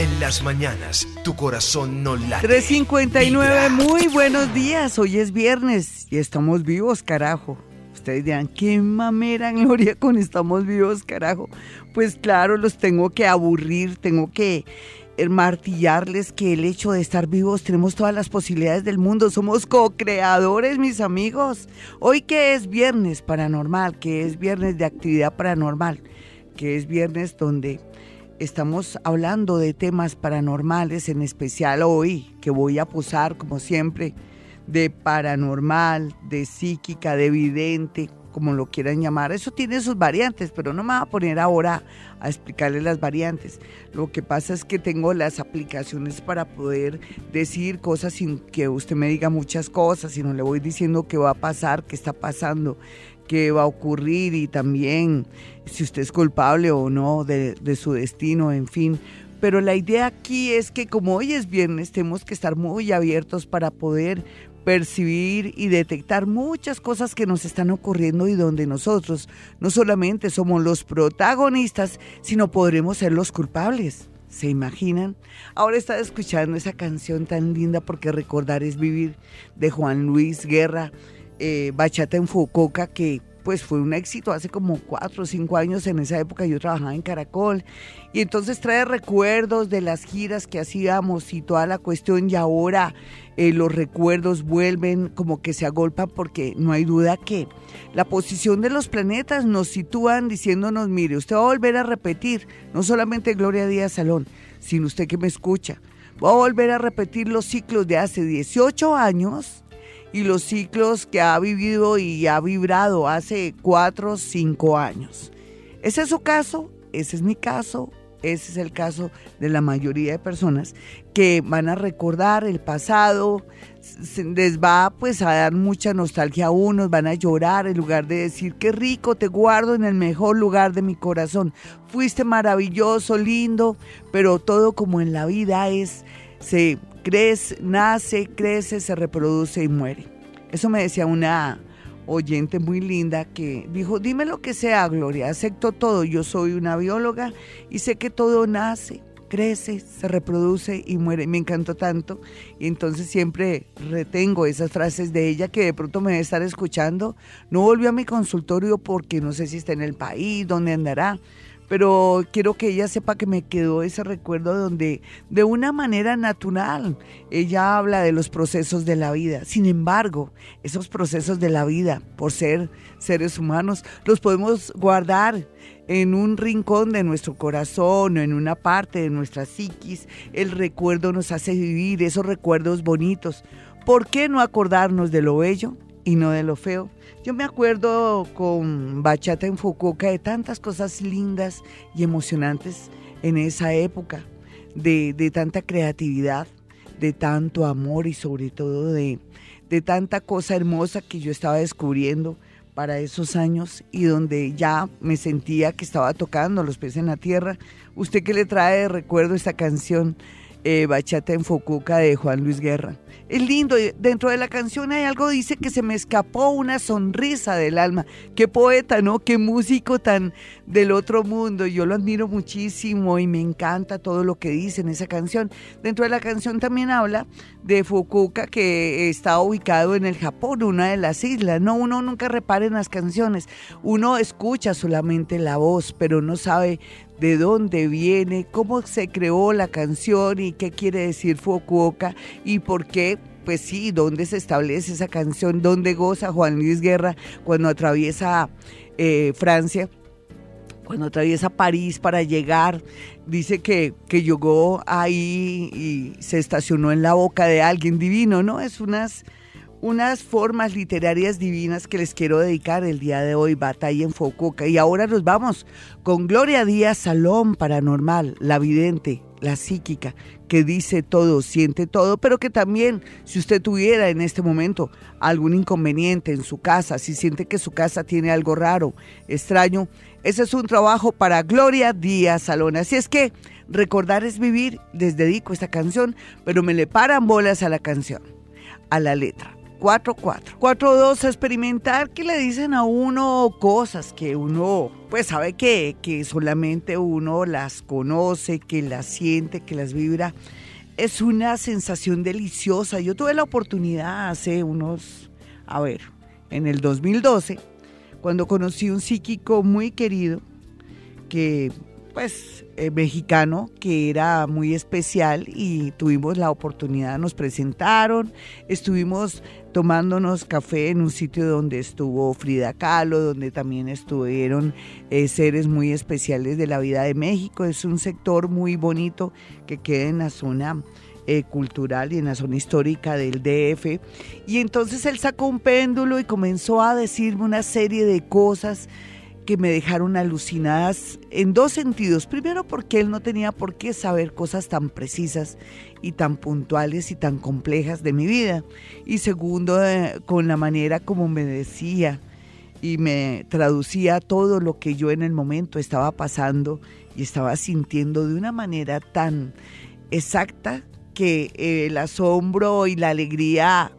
En las mañanas, tu corazón no late. 359, muy buenos días. Hoy es viernes y estamos vivos, carajo. Ustedes dirán, qué mamera, Gloria, con estamos vivos, carajo. Pues claro, los tengo que aburrir, tengo que martillarles que el hecho de estar vivos tenemos todas las posibilidades del mundo. Somos co-creadores, mis amigos. Hoy que es viernes paranormal, que es viernes de actividad paranormal, que es viernes donde estamos hablando de temas paranormales, en especial hoy, que voy a posar, como siempre, de paranormal, de psíquica, de vidente, como lo quieran llamar. Eso tiene sus variantes, pero no me voy a poner ahora a explicarles las variantes. Lo que pasa es que tengo las aplicaciones para poder decir cosas sin que usted me diga muchas cosas, sino le voy diciendo qué va a pasar, qué está pasando qué va a ocurrir y también si usted es culpable o no de, su destino, en fin. Pero la idea aquí es que como hoy es viernes, tenemos que estar muy abiertos para poder percibir y detectar muchas cosas que nos están ocurriendo y donde nosotros no solamente somos los protagonistas, sino podremos ser los culpables. ¿Se imaginan? Ahora está escuchando esa canción tan linda porque recordar es vivir de Juan Luis Guerra eh, Bachata en Fucoca, que pues fue un éxito hace como cuatro o cinco años. En esa época yo trabajaba en Caracol. Y entonces trae recuerdos de las giras que hacíamos y toda la cuestión. Y ahora eh, los recuerdos vuelven como que se agolpan porque no hay duda que la posición de los planetas nos sitúan diciéndonos, mire, usted va a volver a repetir, no solamente Gloria Díaz Salón, sino usted que me escucha. Va a volver a repetir los ciclos de hace 18 años y los ciclos que ha vivido y ha vibrado hace cuatro o cinco años. ¿Ese es su caso? Ese es mi caso. Ese es el caso de la mayoría de personas que van a recordar el pasado, les va pues a dar mucha nostalgia a unos, van a llorar en lugar de decir qué rico, te guardo en el mejor lugar de mi corazón. Fuiste maravilloso, lindo, pero todo como en la vida es, se crece, nace, crece, se reproduce y muere. Eso me decía una oyente muy linda que dijo, dime lo que sea, Gloria, acepto todo, yo soy una bióloga y sé que todo nace, crece, se reproduce y muere. Me encantó tanto y entonces siempre retengo esas frases de ella que de pronto me debe estar escuchando. No volvió a mi consultorio porque no sé si está en el país, dónde andará, pero quiero que ella sepa que me quedó ese recuerdo donde de una manera natural ella habla de los procesos de la vida. Sin embargo, esos procesos de la vida, por ser seres humanos, los podemos guardar en un rincón de nuestro corazón o en una parte de nuestra psiquis. El recuerdo nos hace vivir esos recuerdos bonitos. ¿Por qué no acordarnos de lo bello y no de lo feo? Yo me acuerdo con Bachata en Fukuoka de tantas cosas lindas y emocionantes en esa época, de, tanta creatividad, de tanto amor y sobre todo de, de tanta cosa hermosa que yo estaba descubriendo para esos años y donde ya me sentía que estaba tocando los pies en la tierra. ¿Usted qué le trae de recuerdo esta canción eh, Bachata en Fukuoka de Juan Luis Guerra? Es lindo, dentro de la canción hay algo, dice que se me escapó una sonrisa del alma. Qué poeta, ¿no? Qué músico tan del otro mundo. Yo lo admiro muchísimo y me encanta todo lo que dice en esa canción. Dentro de la canción también habla de Fukuoka que está ubicado en el Japón, una de las islas. No, uno nunca repara en las canciones. Uno escucha solamente la voz, pero no sabe de dónde viene, cómo se creó la canción y qué quiere decir Fukuoka y por qué pues sí, dónde se establece esa canción, dónde goza Juan Luis Guerra cuando atraviesa eh, Francia, cuando atraviesa París para llegar, dice que, que llegó ahí y se estacionó en la boca de alguien divino, ¿no? Es unas unas formas literarias divinas que les quiero dedicar el día de hoy, Batalla en Fococa. Y ahora nos vamos con Gloria Díaz Salón Paranormal, la vidente, la psíquica, que dice todo, siente todo, pero que también si usted tuviera en este momento algún inconveniente en su casa, si siente que su casa tiene algo raro, extraño, ese es un trabajo para Gloria Díaz Salón. Así es que recordar es vivir, les dedico esta canción, pero me le paran bolas a la canción, a la letra 1044. 42, experimentar que le dicen a uno cosas que uno pues sabe que, que solamente uno las conoce, que las siente, que las vibra. Es una sensación deliciosa. Yo tuve la oportunidad hace unos, a ver, en el 2012, cuando conocí un psíquico muy querido que pues eh, mexicano que era muy especial y tuvimos la oportunidad, nos presentaron, estuvimos tomándonos café en un sitio donde estuvo Frida Kahlo, donde también estuvieron eh, seres muy especiales de la vida de México. Es un sector muy bonito que queda en la zona eh, cultural y en la zona histórica del DF. Y entonces él sacó un péndulo y comenzó a decirme una serie de cosas me dejaron alucinadas en dos sentidos. Primero porque él no tenía por qué saber cosas tan precisas y tan puntuales y tan complejas de mi vida. Y segundo, eh, con la manera como me decía y me traducía todo lo que yo en el momento estaba pasando y estaba sintiendo de una manera tan exacta que el asombro y la alegría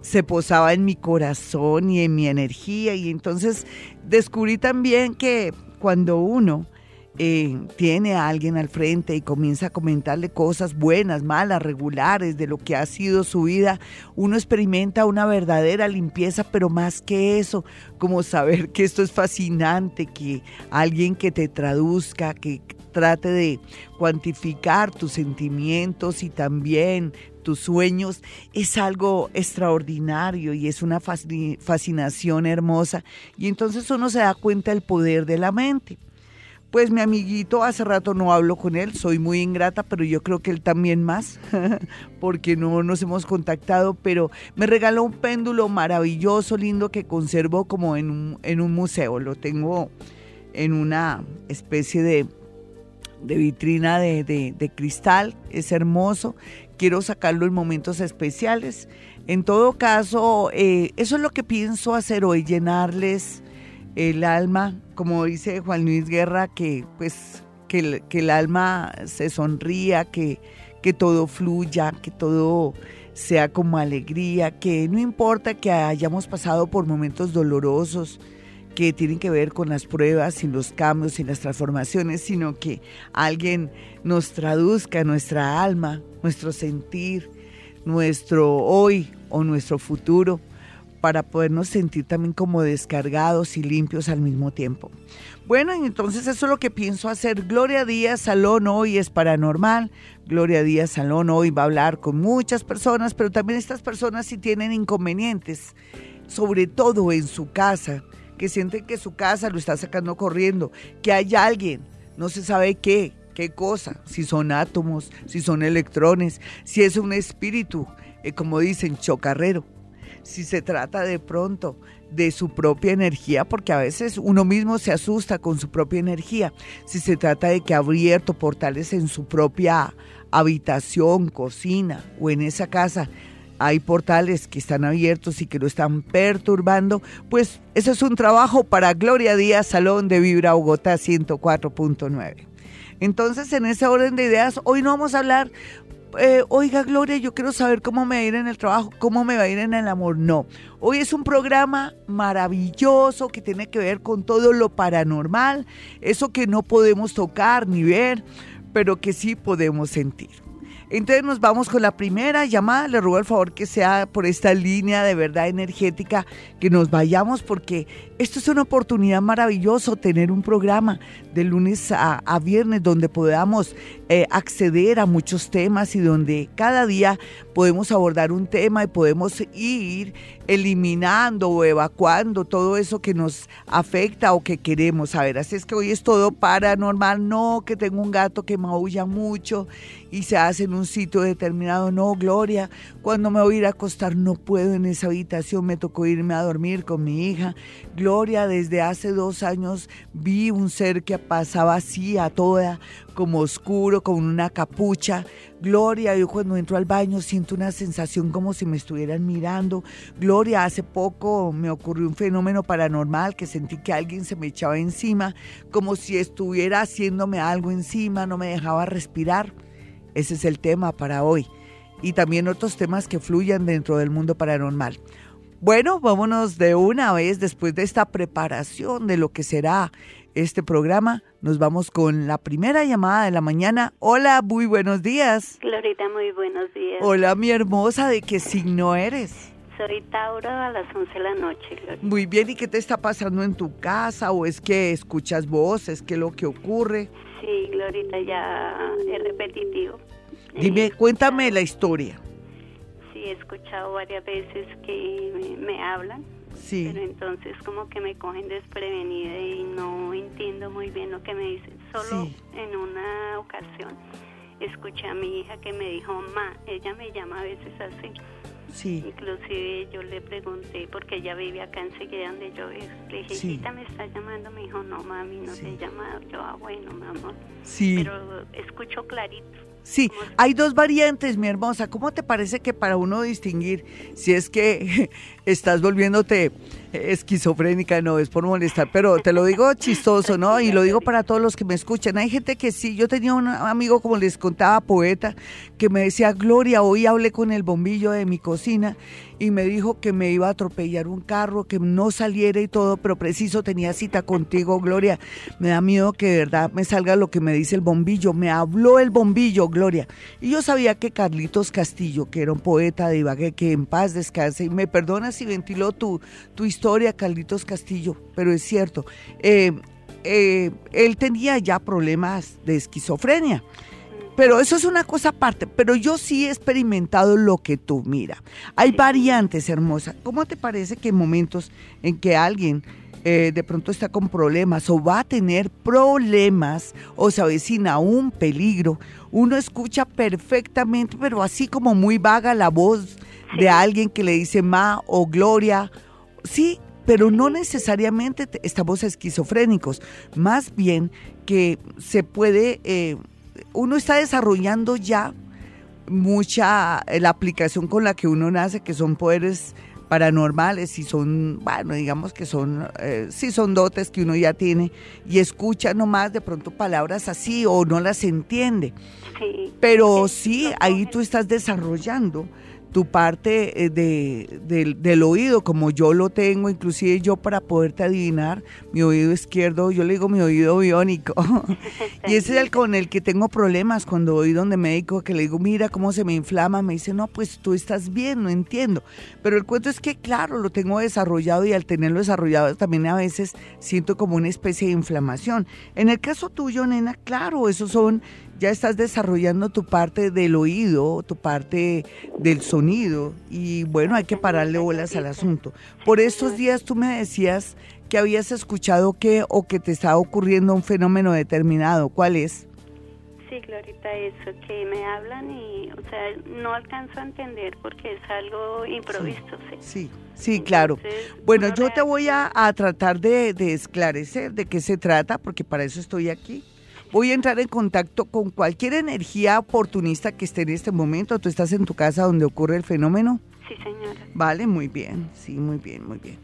se posaba en mi corazón y en mi energía. Y entonces descubrí también que cuando uno eh, tiene a alguien al frente y comienza a comentarle cosas buenas, malas, regulares de lo que ha sido su vida, uno experimenta una verdadera limpieza, pero más que eso, como saber que esto es fascinante, que alguien que te traduzca, que trate de cuantificar tus sentimientos y también tus sueños es algo extraordinario y es una fascinación hermosa. Y entonces uno se da cuenta del poder de la mente. Pues mi amiguito, hace rato no hablo con él, soy muy ingrata, pero yo creo que él también más, porque no nos hemos contactado, pero me regaló un péndulo maravilloso, lindo, que conservo como en un, en un museo. Lo tengo en una especie de, de vitrina de, de, cristal, es hermoso quiero sacarlo en momentos especiales. En todo caso, eh, eso es lo que pienso hacer hoy, llenarles el alma, como dice Juan Luis Guerra, que pues que el, que el alma se sonría, que, que todo fluya, que todo sea como alegría, que no importa que hayamos pasado por momentos dolorosos, que tienen que ver con las pruebas y los cambios y las transformaciones, sino que alguien nos traduzca nuestra alma, nuestro sentir, nuestro hoy o nuestro futuro, para podernos sentir también como descargados y limpios al mismo tiempo. Bueno, entonces eso es lo que pienso hacer. Gloria Díaz Salón hoy es paranormal. Gloria Díaz Salón hoy va a hablar con muchas personas, pero también estas personas si tienen inconvenientes, sobre todo en su casa que sienten que su casa lo está sacando corriendo, que hay alguien, no se sabe qué, qué cosa, si son átomos, si son electrones, si es un espíritu, eh, como dicen, chocarrero, si se trata de pronto de su propia energía, porque a veces uno mismo se asusta con su propia energía, si se trata de que ha abierto portales en su propia habitación, cocina o en esa casa, hay portales que están abiertos y que lo están perturbando, pues eso es un trabajo para Gloria Díaz, Salón de Vibra Bogotá 104.9. Entonces, en ese orden de ideas, hoy no vamos a hablar, eh, oiga Gloria, yo quiero saber cómo me va a ir en el trabajo, cómo me va a ir en el amor. No, hoy es un programa maravilloso que tiene que ver con todo lo paranormal, eso que no podemos tocar ni ver, pero que sí podemos sentir. Entonces nos vamos con la primera llamada. Le ruego el favor que sea por esta línea de verdad energética que nos vayamos porque esto es una oportunidad maravillosa tener un programa de lunes a, viernes donde podamos eh, acceder a muchos temas y donde cada día podemos abordar un tema y podemos ir eliminando o evacuando todo eso que nos afecta o que queremos saber. Así es que hoy es todo paranormal, no que tengo un gato que maulla mucho y se hace en un sitio determinado, no, Gloria, cuando me voy a ir a acostar no puedo en esa habitación, me tocó irme a dormir con mi hija. Gloria, desde hace dos años vi un ser que pasaba así a toda, como oscuro, con una capucha. Gloria, yo cuando entro al baño siento una sensación como si me estuvieran mirando. Gloria, hace poco me ocurrió un fenómeno paranormal que sentí que alguien se me echaba encima, como si estuviera haciéndome algo encima, no me dejaba respirar. Ese es el tema para hoy. Y también otros temas que fluyan dentro del mundo paranormal. Bueno, vámonos de una vez después de esta preparación de lo que será este programa. Nos vamos con la primera llamada de la mañana. Hola, muy buenos días. Glorita, muy buenos días. Hola, mi hermosa, ¿de qué signo eres? Soy Tauro a las 11 de la noche, Glorita. Muy bien, ¿y qué te está pasando en tu casa? ¿O es que escuchas voces? ¿Qué es lo que ocurre? Sí, Glorita, ya es repetitivo. Dime, cuéntame la historia. Sí, he escuchado varias veces que me, me hablan, Sí, pero entonces como que me cogen desprevenida y no entiendo muy bien lo que me dicen. Solo Sí. en una ocasión escuché a mi hija que me dijo, ma, ella me llama a veces así. sí, Inclusive yo le pregunté, porque ella vive acá enseguida donde yo vivo. Le dije, Sí. "Hijita, me está llamando. Me dijo, no, mami, no Sí. te he llamado. Yo, ah, bueno, mi amor. sí. Pero escucho clarito. Sí, hay dos variantes, mi hermosa. ¿Cómo te parece que para uno distinguir si es que estás volviéndote esquizofrénica, no es por molestar, pero te lo digo chistoso, ¿no? Y lo digo para todos los que me escuchan. Hay gente que sí, yo tenía un amigo, como les contaba, poeta, que me decía, Gloria, hoy hablé con el bombillo de mi cocina y me dijo que me iba a atropellar un carro, que no saliera y todo, pero preciso tenía cita contigo, Gloria. Me da miedo que de verdad me salga lo que me dice el bombillo. Me habló el bombillo, Gloria. Y yo sabía que Carlitos Castillo, que era un poeta de Ibagué, que en paz descanse, y me perdonas si ventiló tu, tu historia, Carlitos Castillo, pero es cierto. eh, eh, él tenía ya problemas de esquizofrenia. Pero eso es una cosa aparte. Pero yo sí he experimentado lo que tú, mira. Hay variantes, hermosa. ¿Cómo te parece que en momentos en que alguien eh, de pronto está con problemas o va a tener problemas o se avecina un peligro, uno escucha perfectamente, pero así como muy vaga la voz de alguien que le dice ma o gloria? Sí, pero no necesariamente te- estamos esquizofrénicos. Más bien que se puede... eh, uno está desarrollando ya mucha eh, la aplicación con la que uno nace, que son poderes paranormales y son, bueno, digamos que son, eh, sí son dotes que uno ya tiene y escucha nomás de pronto palabras así o no las entiende. Sí. Pero Sí, ahí tú estás desarrollando tu parte eh, de, del- del oído, como yo lo tengo, inclusive yo para poderte adivinar, mi oído izquierdo, yo le digo mi oído biónico, y ese es el con el que tengo problemas cuando voy donde médico, que le digo, mira cómo se me inflama, me dice, no, pues tú estás bien, no entiendo, pero el cuento es que, claro, lo tengo desarrollado y al tenerlo desarrollado también a veces siento como una especie de inflamación. En el caso tuyo, nena, claro, esos son ya estás desarrollando tu parte del oído, tu parte del sonido y bueno, hay que pararle bolas al asunto. Por estos días tú me decías que habías escuchado que o que te estaba ocurriendo un fenómeno determinado. ¿Cuál es? Sí, Glorita, eso, que me hablan y, o sea, no alcanzo a entender porque es algo improvisto, sí. Sí, sí, claro. Entonces, Bueno, yo te voy a tratar de, de esclarecer de qué se trata, porque para eso estoy aquí. Voy a entrar en contacto con cualquier energía oportunista que esté en este momento. Tú estás en tu casa donde ocurre el fenómeno. Sí, señora. Vale, muy bien, sí, muy bien, muy bien.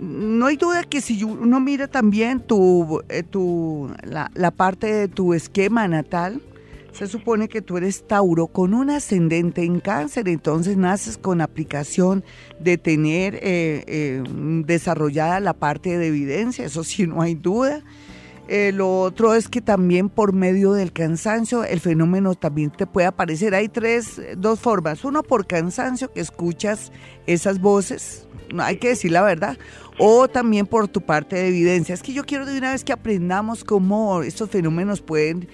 No hay duda que si uno mira también tu, eh, tu, la, la parte de tu esquema natal, se supone que tú eres Tauro con un ascendente en cáncer, entonces naces con aplicación de tener eh, eh, desarrollada la parte de evidencia, eso sí, no hay duda. Eh, lo otro es que también por medio del cansancio el fenómeno también te puede aparecer. Hay tres, dos formas. Uno por cansancio, que escuchas esas voces, hay que decir la verdad, o también por tu parte de evidencia. Es que yo quiero de una vez que aprendamos cómo estos fenómenos pueden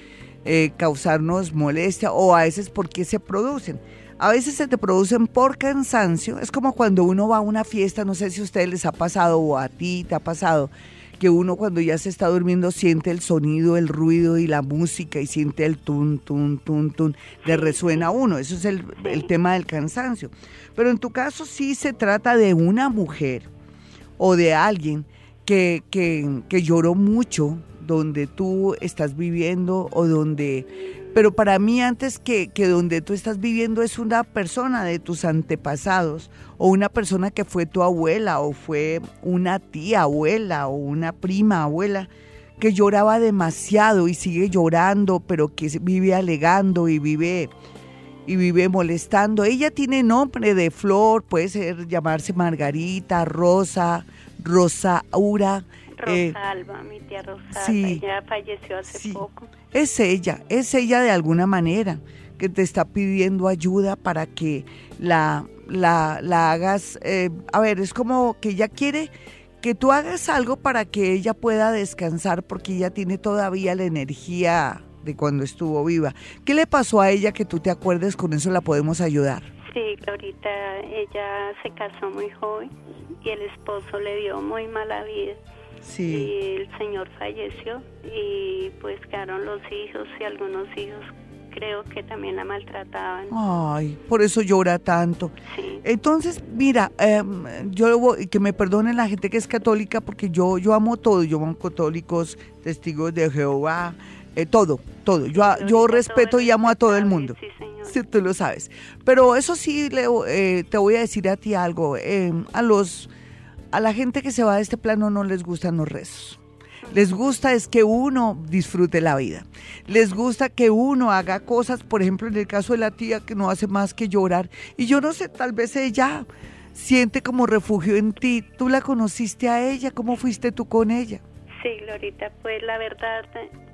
eh, causarnos molestia o a veces por qué se producen. A veces se te producen por cansancio. Es como cuando uno va a una fiesta, no sé si a ustedes les ha pasado o a ti te ha pasado, que uno cuando ya se está durmiendo siente el sonido, el ruido y la música y siente el tun, tun, tun, tun, le resuena a uno. Eso es el, el tema del cansancio. Pero en tu caso sí se trata de una mujer o de alguien que, que, que lloró mucho donde tú estás viviendo o donde... Pero para mí antes que, que donde tú estás viviendo es una persona de tus antepasados o una persona que fue tu abuela o fue una tía abuela o una prima abuela que lloraba demasiado y sigue llorando, pero que vive alegando y vive y vive molestando. Ella tiene nombre de flor, puede ser llamarse Margarita, Rosa, Rosaura. Eh, Rosalba, mi tía Rosalba, sí, ella falleció hace poco. Es ella, es ella de alguna manera que te está pidiendo ayuda para que la, la, la hagas, eh, a ver, es como que ella quiere que tú hagas algo para que ella pueda descansar porque ella tiene todavía la energía de cuando estuvo viva. ¿Qué le pasó a ella que tú te acuerdes? Con eso la podemos ayudar. Sí, ahorita ella se casó muy joven y el esposo le dio muy mala vida. Sí. Y el señor falleció y pues quedaron los hijos y algunos hijos creo que también la maltrataban. Ay, por eso llora tanto. Sí. Entonces, mira, em, yo que me perdone la gente que es católica porque yo yo amo todo, yo amo católicos, testigos de Jehová, eh, todo, todo. Yo, yo respeto y amo a todo el mundo. Sí, señor. Sí, tú lo sabes. Pero eso sí, Leo, eh, te voy a decir a ti algo. Em, a los, a la gente que se va de este plano no les gustan los rezos. Les gusta es que uno disfrute la vida. Les gusta que uno haga cosas, por ejemplo, en el caso de la tía que no hace más que llorar. Y yo no sé, tal vez ella siente como refugio en ti. Tú la conociste a ella, ¿cómo fuiste tú con ella? Sí, Glorita, pues la verdad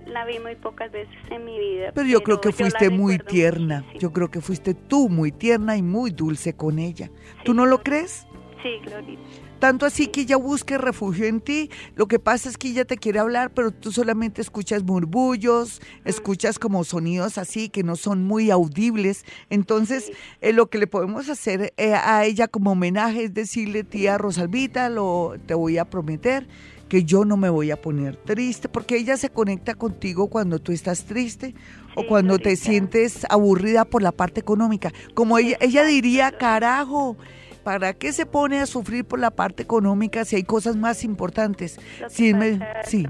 la vi muy pocas veces en mi vida. Pero yo creo que fuiste muy tierna. Yo creo que fuiste tú muy tierna y muy dulce con ella. ¿Tú no lo crees? Sí, Glorita. Tanto así que ella busque refugio en ti. Lo que pasa es que ella te quiere hablar, pero tú solamente escuchas murmullos, escuchas como sonidos así que no son muy audibles. Entonces, eh, lo que le podemos hacer eh, a ella como homenaje es decirle, tía Rosalvita, lo te voy a prometer que yo no me voy a poner triste, porque ella se conecta contigo cuando tú estás triste o cuando te sientes aburrida por la parte económica. Como ella, ella diría, carajo, ¿Para qué se pone a sufrir por la parte económica si hay cosas más importantes? Sí, sí.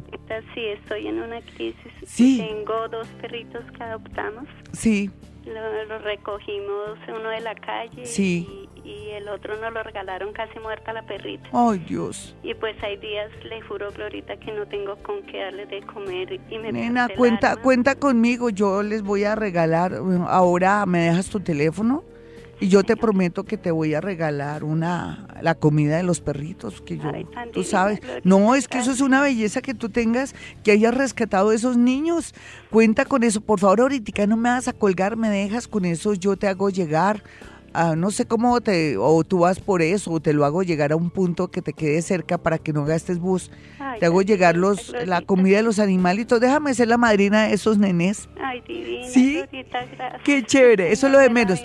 sí, estoy en una crisis. Sí. Tengo dos perritos que adoptamos. Sí. Los recogimos uno de la calle. Sí. Y, el otro nos lo regalaron casi muerta la perrita. Ay, Dios. Y pues hay días, le juro, Glorita, que no tengo con qué darle de comer y me Nena, cuenta, cuenta conmigo, yo les voy a regalar, ahora me dejas tu teléfono y yo te prometo que te voy a regalar una la comida de los perritos que yo, tú sabes. No, es que eso es una belleza que tú tengas, que hayas rescatado a esos niños. Cuenta con eso, por favor, ahorita no me vas a colgar, me dejas con eso, yo te hago llegar Ah, no sé cómo te, o tú vas por eso, o te lo hago llegar a un punto que te quede cerca para que no gastes bus. te hago llegar los, la comida de los animalitos. Déjame ser la madrina de esos nenes. Ay, divina, ¿Sí? Qué chévere, eso es lo de menos.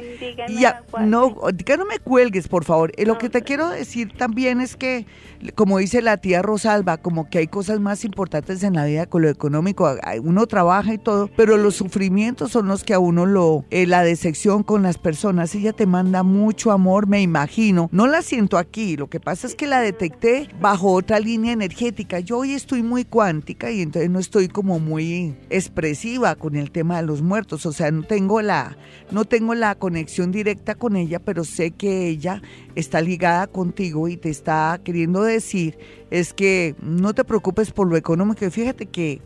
Ya, no, no me cuelgues, por favor. Eh, lo que te quiero decir también es que, como dice la tía Rosalba, como que hay cosas más importantes en la vida con lo económico. Uno trabaja y todo, pero los sufrimientos son los que a uno lo, eh, la decepción con las personas. Ella te manda mucho amor, me imagino. No la siento aquí, lo que pasa es que la detecté bajo otra línea energética. Yo hoy estoy muy cuántica y entonces no estoy como muy expresiva con el tema de los muertos, o sea, no tengo la no tengo la conexión directa con ella, pero sé que ella está ligada contigo y te está queriendo decir es que no te preocupes por lo económico. Y fíjate que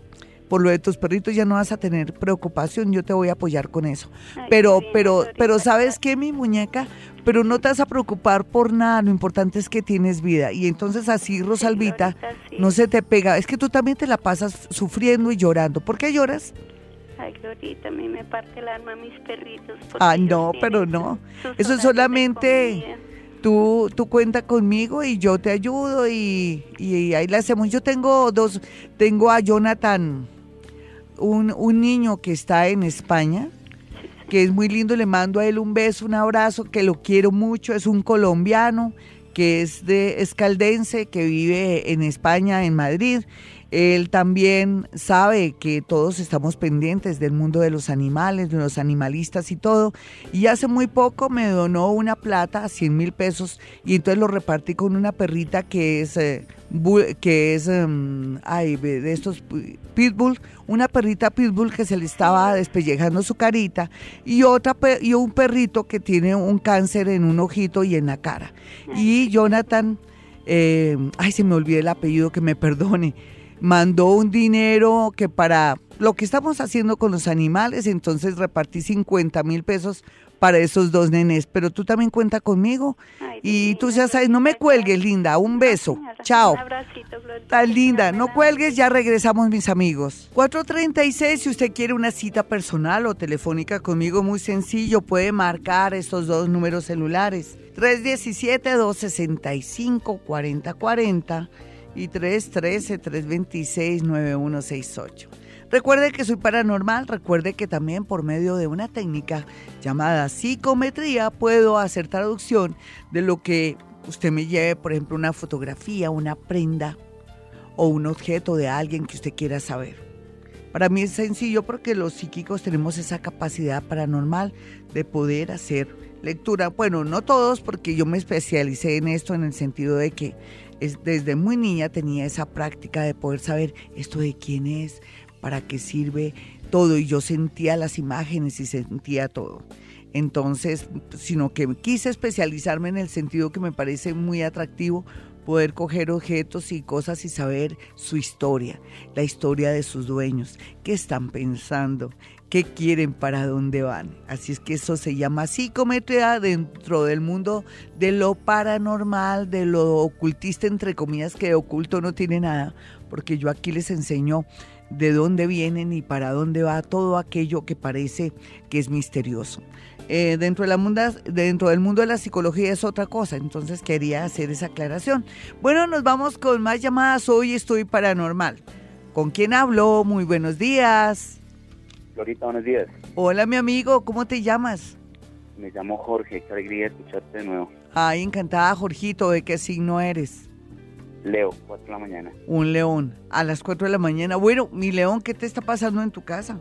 por lo de tus perritos ya no vas a tener preocupación, yo te voy a apoyar con eso. pero, pero, pero sabes qué, mi muñeca, pero no te vas a preocupar por nada, lo importante es que tienes vida. Y entonces así, Rosalvita, no se te pega. Es que tú también te la pasas sufriendo y llorando. ¿Por qué lloras? Ay, Glorita, a mí me parte el alma mis perritos. Ah, no, pero no. Eso es solamente tú, tú cuenta conmigo y yo te ayudo y, y, ahí la hacemos. Yo tengo dos, tengo a Jonathan un, un niño que está en España, que es muy lindo, le mando a él un beso, un abrazo, que lo quiero mucho, es un colombiano que es de escaldense, que vive en España, en Madrid, él también sabe que todos estamos pendientes del mundo de los animales, de los animalistas y todo. Y hace muy poco me donó una plata, 100 mil pesos, y entonces lo repartí con una perrita que es, eh, que es em, ay, de estos pitbull, una perrita pitbull que se le estaba despellejando su carita, y, otra, y un perrito que tiene un cáncer en un ojito y en la cara. Y Jonathan, eh, ay, se me olvidó el apellido, que me perdone mandó un dinero que para lo que estamos haciendo con los animales, entonces repartí 50 mil pesos para esos dos nenes, pero tú también cuenta conmigo. y tú ya sabes, no me cuelgues, linda, un beso. Chao. Un abracito, Tan linda, no cuelgues, ya regresamos mis amigos. 436, si usted quiere una cita personal o telefónica conmigo, muy sencillo, puede marcar estos dos números celulares. 317-265-4040 y 313-326-9168. Recuerde que soy paranormal, recuerde que también por medio de una técnica llamada psicometría puedo hacer traducción de lo que usted me lleve, por ejemplo, una fotografía, una prenda o un objeto de alguien que usted quiera saber. Para mí es sencillo porque los psíquicos tenemos esa capacidad paranormal de poder hacer lectura. Bueno, no todos porque yo me especialicé en esto en el sentido de que desde muy niña tenía esa práctica de poder saber esto de quién es, para qué sirve todo y yo sentía las imágenes y sentía todo. Entonces, sino que quise especializarme en el sentido que me parece muy atractivo poder coger objetos y cosas y saber su historia, la historia de sus dueños, qué están pensando, qué quieren, para dónde van. Así es que eso se llama psicometría dentro del mundo de lo paranormal, de lo ocultista, entre comillas, que de oculto no tiene nada, porque yo aquí les enseño de dónde vienen y para dónde va todo aquello que parece que es misterioso. Eh, dentro, de la dentro del mundo de la psicología es otra cosa, entonces quería hacer esa aclaración. Bueno, nos vamos con más llamadas. Hoy estoy paranormal. ¿Con quién hablo? Muy buenos días. Florita, buenos días. Hola, mi amigo, ¿cómo te llamas? Me llamo Jorge, qué alegría escucharte de nuevo. Ay, encantada, Jorgito, ¿de qué signo eres? Leo, 4 de la mañana. Un león, a las 4 de la mañana. Bueno, mi león, ¿qué te está pasando en tu casa?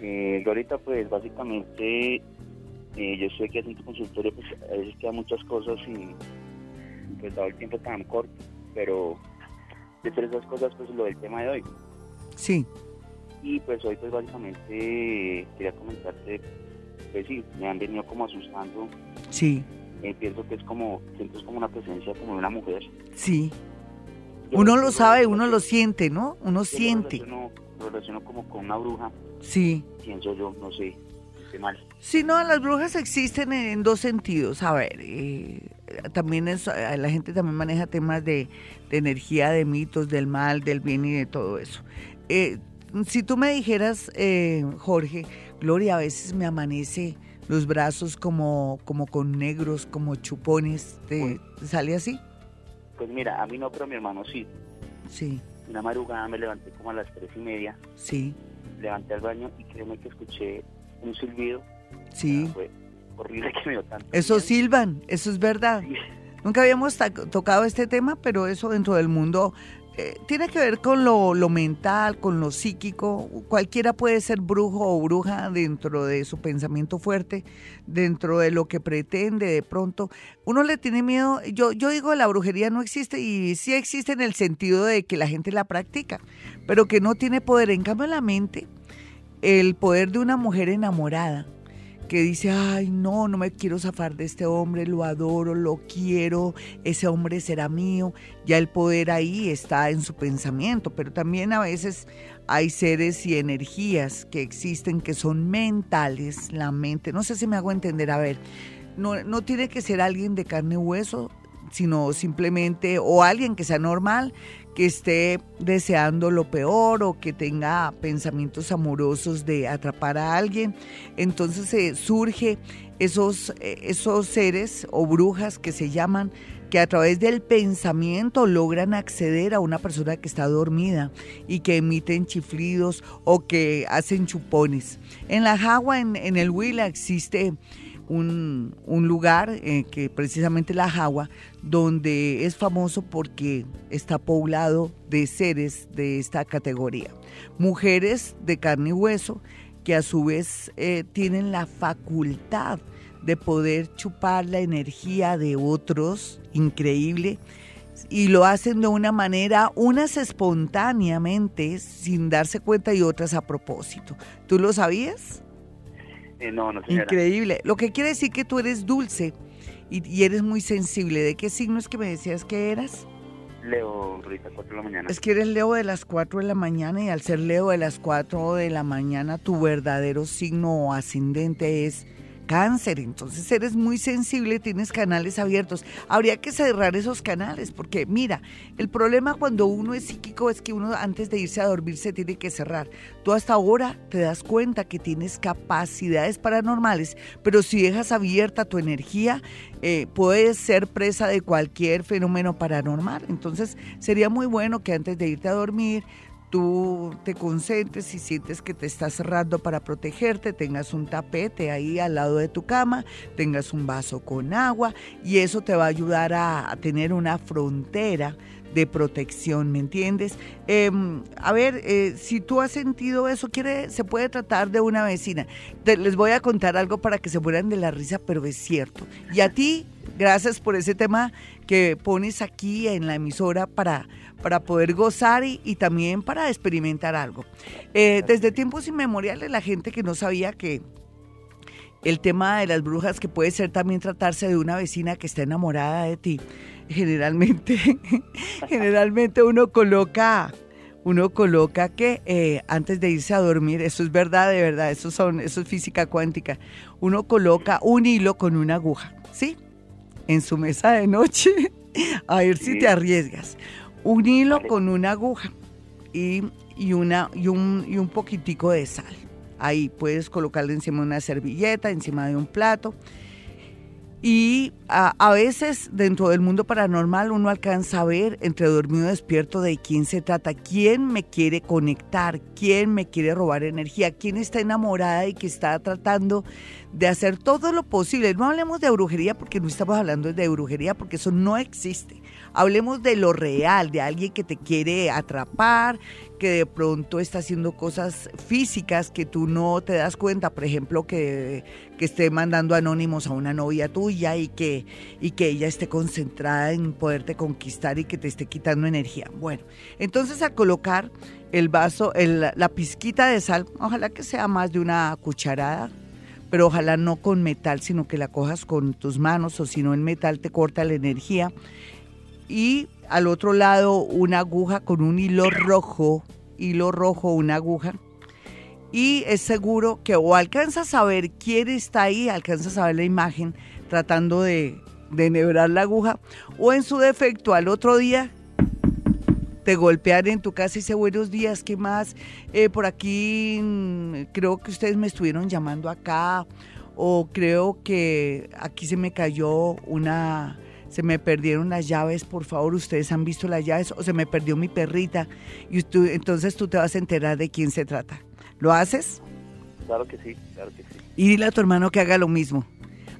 Eh, pues, básicamente, eh, yo estoy aquí haciendo consultorio, pues, a veces quedan muchas cosas y, pues, dado el tiempo tan corto, pero de tres esas cosas, pues, lo del tema de hoy. Sí. Y, pues, hoy, pues, básicamente, quería comentarte, pues, sí, me han venido como asustando. Sí eh, pienso que es como, siento es como una presencia como de una mujer. Sí. uno lo sabe, uno lo siente, ¿no? Uno siente. Lo relaciono, como con una bruja. Sí. Pienso yo, no sé, mal. Sí, no, las brujas existen en, dos sentidos. A ver, eh, también es, eh, la gente también maneja temas de, energía, de mitos, del mal, del bien y de todo eso. Si tú me dijeras, Jorge, Gloria, a veces me amanece los brazos como, como con negros, como chupones. ¿Te sale así? Pues mira, a mí no, pero a mi hermano sí. Sí. Una madrugada me levanté como a las tres y media. Sí. Levanté al baño y créeme que escuché un silbido. Sí. fue horrible que me dio tanto. Eso silban, eso es verdad. Nunca habíamos tocado este tema, pero eso dentro del mundo eh, tiene que ver con lo, mental, con lo psíquico. Cualquiera puede ser brujo o bruja dentro de su pensamiento fuerte, dentro de lo que pretende de pronto. Uno le tiene miedo, yo, yo digo la brujería no existe y sí existe en el sentido de que la gente la practica, pero que no tiene poder. En cambio la mente, el poder de una mujer enamorada que dice, ay, no, no me quiero zafar de este hombre, lo adoro, lo quiero, ese hombre será mío. Ya el poder ahí está en su pensamiento, pero también a veces hay seres y energías que existen que son mentales, la mente. No sé si me hago entender, a ver, no, no tiene que ser alguien de carne y hueso, sino simplemente, o alguien que sea normal, que esté deseando lo peor o que tenga pensamientos amorosos de atrapar a alguien. Entonces se surge esos, eh, esos seres o brujas que se llaman que a través del pensamiento logran acceder a una persona que está dormida y que emiten chiflidos o que hacen chupones. En la Jagua, en, en el Huila, existe un, lugar eh, que precisamente la Jagua, donde es famoso porque está poblado de seres de esta categoría. Mujeres de carne y hueso que a su vez eh, tienen la facultad de poder chupar la energía de otros, increíble, y lo hacen de una manera, unas espontáneamente, sin darse cuenta, y otras a propósito. ¿Tú lo sabías? Eh, no, no Increíble. Lo que quiere decir que tú eres dulce y, eres muy sensible. ¿De qué signo es que me decías que eras? Leo, ahorita 4 de la mañana. Es que eres Leo de las 4 de la mañana y al ser Leo de las 4 de la mañana, tu verdadero signo ascendente es cáncer, entonces eres muy sensible, tienes canales abiertos. Habría que cerrar esos canales, porque mira, el problema cuando uno es psíquico es que uno antes de irse a dormir se tiene que cerrar. Tú hasta ahora te das cuenta que tienes capacidades paranormales, pero si dejas abierta tu energía, eh, puedes ser presa de cualquier fenómeno paranormal. Entonces sería muy bueno que antes de irte a dormir, tú te concentres y sientes que te estás cerrando para protegerte, tengas un tapete ahí al lado de tu cama, tengas un vaso con agua y eso te va a ayudar a, tener una frontera de protección, ¿me entiendes? Em, a ver, eh, si tú has sentido eso, quiere, se puede tratar de una vecina. les voy a contar algo para que se mueran de la risa, pero es cierto. Y a ti, gracias por ese tema que pones aquí en la emisora para para poder gozar y, también para experimentar algo. Eh, desde tiempos inmemoriales la gente que no sabía que el tema de las brujas, que puede ser también tratarse de una vecina que está enamorada de ti, generalmente, generalmente uno coloca uno coloca que eh, antes de irse a dormir, eso es verdad, de verdad, eso, son, eso es física cuántica, uno coloca un hilo con una aguja, ¿sí? En su mesa de noche, a ver si te arriesgas un hilo con una aguja y, una, y, un, y un poquitico de sal. Ahí puedes colocarlo encima de una servilleta, encima de un plato. Y a, veces dentro del mundo paranormal uno alcanza a ver entre dormido y despierto de quién se trata, quién me quiere conectar, quién me quiere robar energía, quién está enamorada y que está tratando de hacer todo lo posible. No hablemos de brujería porque no estamos hablando de brujería porque eso no existe. Hablemos de lo real, de alguien que te quiere atrapar, que de pronto está haciendo cosas físicas que tú no te das cuenta, por ejemplo, que, que esté mandando anónimos a una novia tuya y que, y que ella esté concentrada en poderte conquistar y que te esté quitando energía. Bueno, entonces a colocar el vaso, la pizquita de sal, ojalá que sea más de una cucharada, pero ojalá no con metal, sino que la cojas con tus manos o si no el metal te corta la energía y al otro lado una aguja con un hilo rojo, hilo rojo, una aguja. Y es seguro que o alcanzas a ver quién está ahí, alcanzas a ver la imagen tratando de, de enhebrar la aguja, o en su defecto al otro día te golpean en tu casa y dice buenos días, ¿qué más? Eh, por aquí mm, creo que ustedes me estuvieron llamando acá, o creo que aquí se me cayó una se me perdieron las llaves, por favor, ustedes han visto las llaves o se me perdió mi perrita y entonces tú te vas a enterar de quién se trata. ¿Lo haces? Claro que sí, claro que sí. Y dile a tu hermano que haga lo mismo.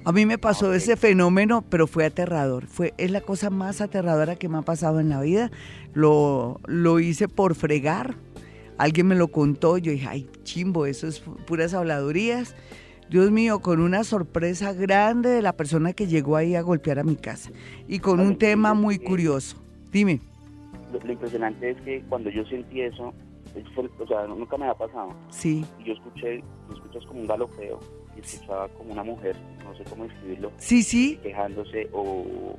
A mí me pasó ese fenómeno, pero fue aterrador. Fue, es la cosa más aterradora que me ha pasado en la vida. Lo, lo hice por fregar. Alguien me lo contó. Yo dije, ay, chimbo, eso es puras habladurías. Dios mío, con una sorpresa grande de la persona que llegó ahí a golpear a mi casa y con un tema muy curioso. Dime. Lo, impresionante es que cuando yo sentí eso, o sea, nunca me ha pasado. Sí. Y yo escuché, escuchas como un galopeo y escuchaba como una mujer, no sé cómo describirlo. Sí, sí. Quejándose o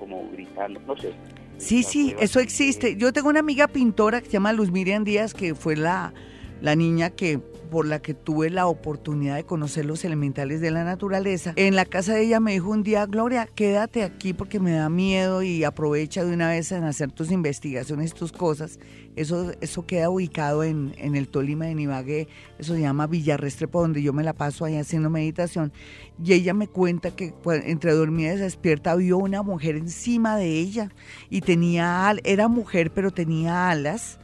como gritando, no sé. Sí, sí, eso existe. Yo tengo una amiga pintora que se llama Luz Miriam Díaz, que fue la, la niña que por la que tuve la oportunidad de conocer los elementales de la naturaleza. En la casa de ella me dijo un día, Gloria, quédate aquí porque me da miedo y aprovecha de una vez en hacer tus investigaciones, tus cosas. Eso, eso queda ubicado en, en el Tolima de Nibagué, eso se llama Villarrestrepo, donde yo me la paso ahí haciendo meditación. Y ella me cuenta que entre dormida y despierta vio una mujer encima de ella y tenía, era mujer pero tenía alas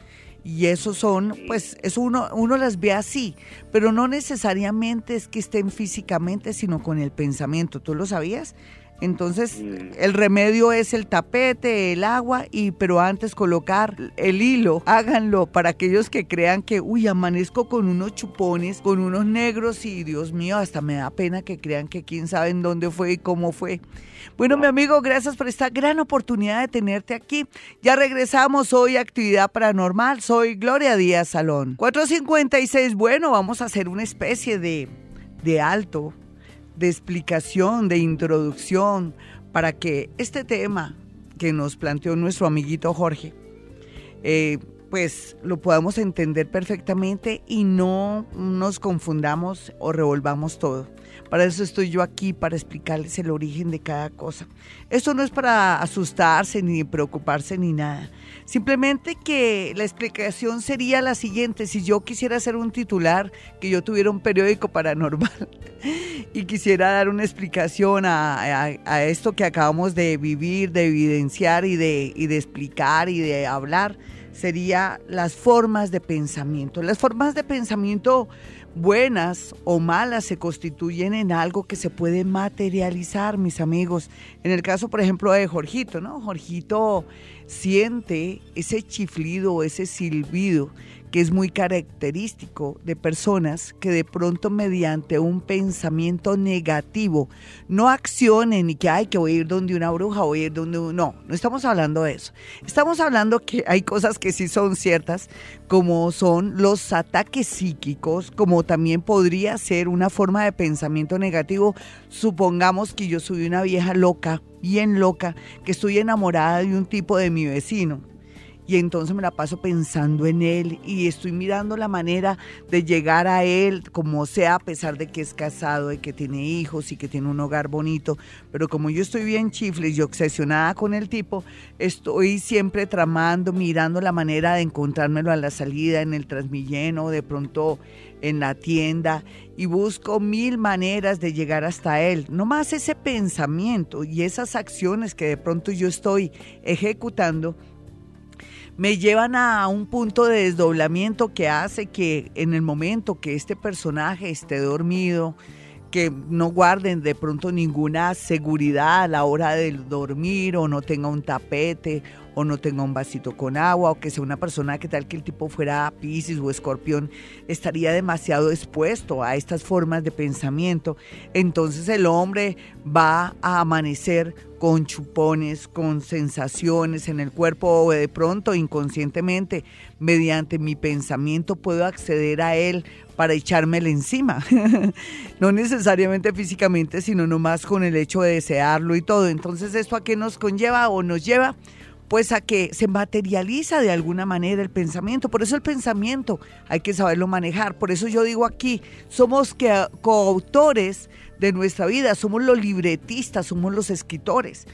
y esos son, pues, eso uno, uno las ve así, pero no necesariamente es que estén físicamente, sino con el pensamiento. ¿Tú lo sabías? Entonces, mm. el remedio es el tapete, el agua, y pero antes colocar el hilo. Háganlo para aquellos que crean que, uy, amanezco con unos chupones, con unos negros, y Dios mío, hasta me da pena que crean que quién sabe en dónde fue y cómo fue. Bueno, mi amigo, gracias por esta gran oportunidad de tenerte aquí. Ya regresamos hoy a Actividad Paranormal. Soy Gloria Díaz Salón. 456, bueno, vamos a hacer una especie de, de alto de explicación, de introducción, para que este tema que nos planteó nuestro amiguito Jorge, eh, pues lo podamos entender perfectamente y no nos confundamos o revolvamos todo. Para eso estoy yo aquí, para explicarles el origen de cada cosa. Esto no es para asustarse ni preocuparse ni nada. Simplemente que la explicación sería la siguiente. Si yo quisiera hacer un titular, que yo tuviera un periódico paranormal y quisiera dar una explicación a, esto que acabamos de vivir, de evidenciar y de, y de explicar y de hablar, sería las formas de pensamiento. Las formas de pensamiento buenas o malas se constituyen en algo que se puede materializar, mis amigos. En el caso, por ejemplo, de Jorgito, ¿no? Jorgito siente ese chiflido, ese silbido que es muy característico de personas que de pronto mediante un pensamiento negativo no accionen y que hay que ir donde una bruja, o ir donde un... No, no estamos hablando de eso. Estamos hablando que hay cosas que sí son ciertas, como son los ataques psíquicos, como también podría ser una forma de pensamiento negativo. Supongamos que yo soy una vieja loca, bien loca, que estoy enamorada de un tipo de mi vecino y entonces me la paso pensando en él y estoy mirando la manera de llegar a él como sea a pesar de que es casado, de que tiene hijos y que tiene un hogar bonito, pero como yo estoy bien chifle y obsesionada con el tipo, estoy siempre tramando, mirando la manera de encontrármelo a la salida en el transmilleno, de pronto en la tienda y busco mil maneras de llegar hasta él. No más ese pensamiento y esas acciones que de pronto yo estoy ejecutando me llevan a un punto de desdoblamiento que hace que en el momento que este personaje esté dormido, que no guarden de pronto ninguna seguridad a la hora de dormir o no tenga un tapete o no tenga un vasito con agua o que sea una persona que tal que el tipo fuera Pisces o Escorpión estaría demasiado expuesto a estas formas de pensamiento, entonces el hombre va a amanecer con chupones, con sensaciones en el cuerpo o de pronto inconscientemente mediante mi pensamiento puedo acceder a él para echármelo encima. no necesariamente físicamente, sino nomás con el hecho de desearlo y todo. Entonces, ¿esto a qué nos conlleva o nos lleva? Pues a que se materializa de alguna manera el pensamiento. Por eso el pensamiento hay que saberlo manejar. Por eso yo digo aquí, somos coautores de nuestra vida, somos los libretistas, somos los escritores.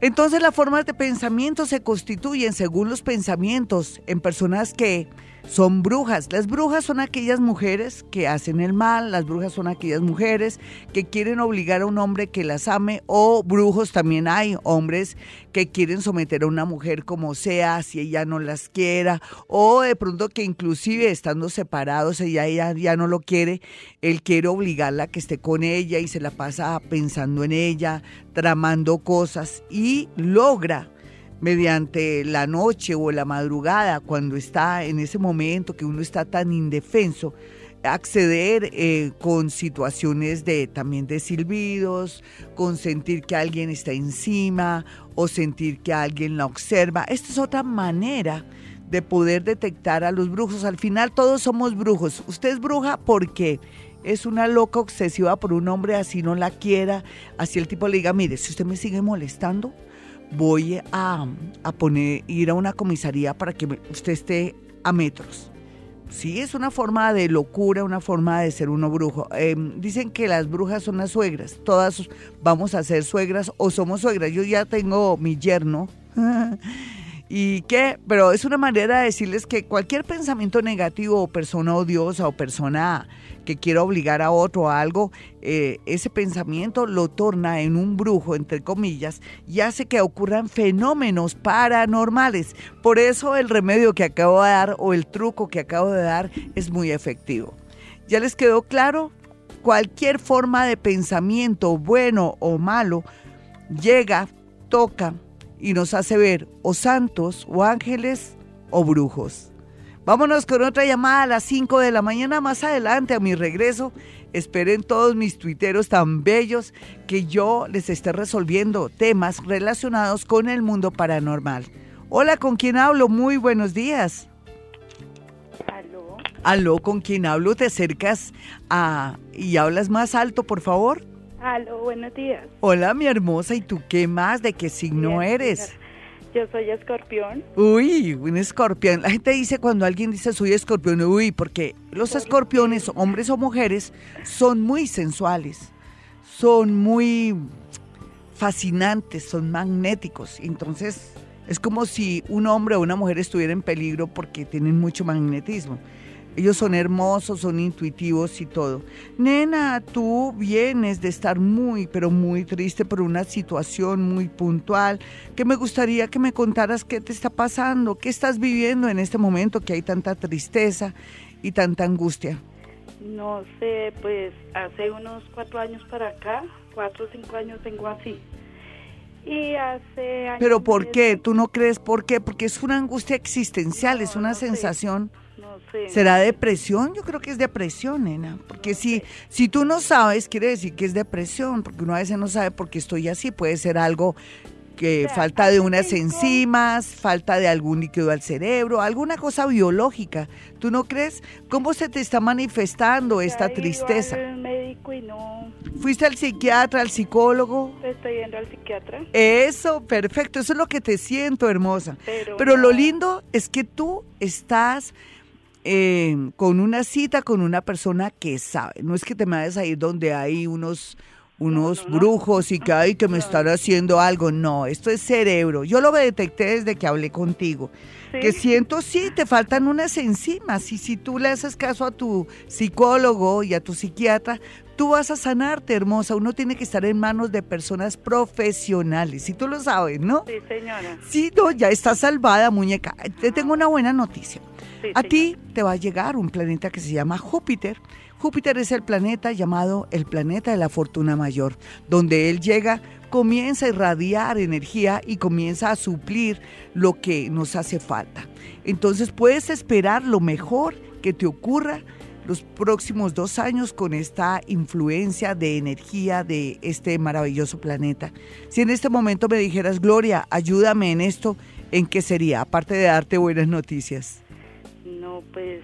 Entonces las formas de pensamiento se constituyen según los pensamientos en personas que son brujas. Las brujas son aquellas mujeres que hacen el mal, las brujas son aquellas mujeres que quieren obligar a un hombre que las ame o brujos también hay, hombres que quieren someter a una mujer como sea, si ella no las quiera, o de pronto que inclusive estando separados, ella, ella ya no lo quiere, él quiere obligarla a que esté con ella y se la pasa pensando en ella, tramando cosas y logra mediante la noche o la madrugada, cuando está en ese momento que uno está tan indefenso, acceder eh, con situaciones de también de silbidos, con sentir que alguien está encima o sentir que alguien la observa. Esta es otra manera de poder detectar a los brujos. Al final todos somos brujos. Usted es bruja porque es una loca obsesiva por un hombre así no la quiera, así el tipo le diga, mire, si usted me sigue molestando, voy a, poner, ir a una comisaría para que usted esté a metros. Sí, es una forma de locura, una forma de ser uno brujo. Em, dicen que las brujas son las suegras. Todas vamos a ser suegras o somos suegras. Yo ya tengo mi yerno. ¿Y qué? Pero es una manera de decirles que cualquier pensamiento negativo o persona odiosa o persona que quiera obligar a otro a algo, eh, ese pensamiento lo torna en un brujo, entre comillas, y hace que ocurran fenómenos paranormales. Por eso el remedio que acabo de dar o el truco que acabo de dar es muy efectivo. ¿Ya les quedó claro? Cualquier forma de pensamiento, bueno o malo, llega, toca y nos hace ver o santos o ángeles o brujos. Vámonos con otra llamada a las 5 de la mañana más adelante a mi regreso. Esperen todos mis tuiteros tan bellos que yo les esté resolviendo temas relacionados con el mundo paranormal. Hola, ¿con quién hablo? Muy buenos días. Aló. Aló, ¿con quién hablo? ¿Te acercas a y hablas más alto, por favor? Aló, buenos días. Hola, mi hermosa. ¿Y tú qué más? ¿De qué signo eres? Yo soy escorpión. Uy, un escorpión. La gente dice cuando alguien dice soy escorpión, uy, porque los escorpiones, hombres o mujeres, son muy sensuales, son muy fascinantes, son magnéticos. Entonces, es como si un hombre o una mujer estuviera en peligro porque tienen mucho magnetismo. Ellos son hermosos, son intuitivos y todo. Nena, tú vienes de estar muy, pero muy triste por una situación muy puntual, que me gustaría que me contaras qué te está pasando, qué estás viviendo en este momento, que hay tanta tristeza y tanta angustia. No sé, pues hace unos cuatro años para acá, cuatro o cinco años tengo así. Y hace años ¿Pero por qué? ¿Tú no crees por qué? Porque es una angustia existencial, es una sensación... ¿Será depresión? Yo creo que es depresión, nena. Porque si, si tú no sabes, quiere decir que es depresión, porque uno a veces no sabe por qué estoy así. Puede ser algo que falta de unas enzimas, falta de algún líquido al cerebro, alguna cosa biológica. ¿Tú no crees? ¿Cómo se te está manifestando esta tristeza? médico y no. ¿Fuiste al psiquiatra, al psicólogo? Estoy yendo al psiquiatra. Eso, perfecto, eso es lo que te siento, hermosa. Pero lo lindo es que tú estás eh, con una cita con una persona que sabe. No es que te me vayas a ir donde hay unos unos brujos y que hay que me están haciendo algo. No, esto es cerebro. Yo lo detecté desde que hablé contigo. Que siento, sí, te faltan unas enzimas. Y si tú le haces caso a tu psicólogo y a tu psiquiatra, tú vas a sanarte, hermosa. Uno tiene que estar en manos de personas profesionales. Y tú lo sabes, ¿no? Sí, señora. Sí, no, ya está salvada, muñeca. Te tengo una buena noticia. a ti te va a llegar un planeta que se llama Júpiter Júpiter es el planeta llamado el planeta de la fortuna mayor, donde él llega, comienza a irradiar energía y comienza a suplir lo que nos hace falta. Entonces puedes esperar lo mejor que te ocurra los próximos dos años con esta influencia de energía de este maravilloso planeta. Si en este momento me dijeras, Gloria, ayúdame en esto, ¿en qué sería? Aparte de darte buenas noticias. No, pues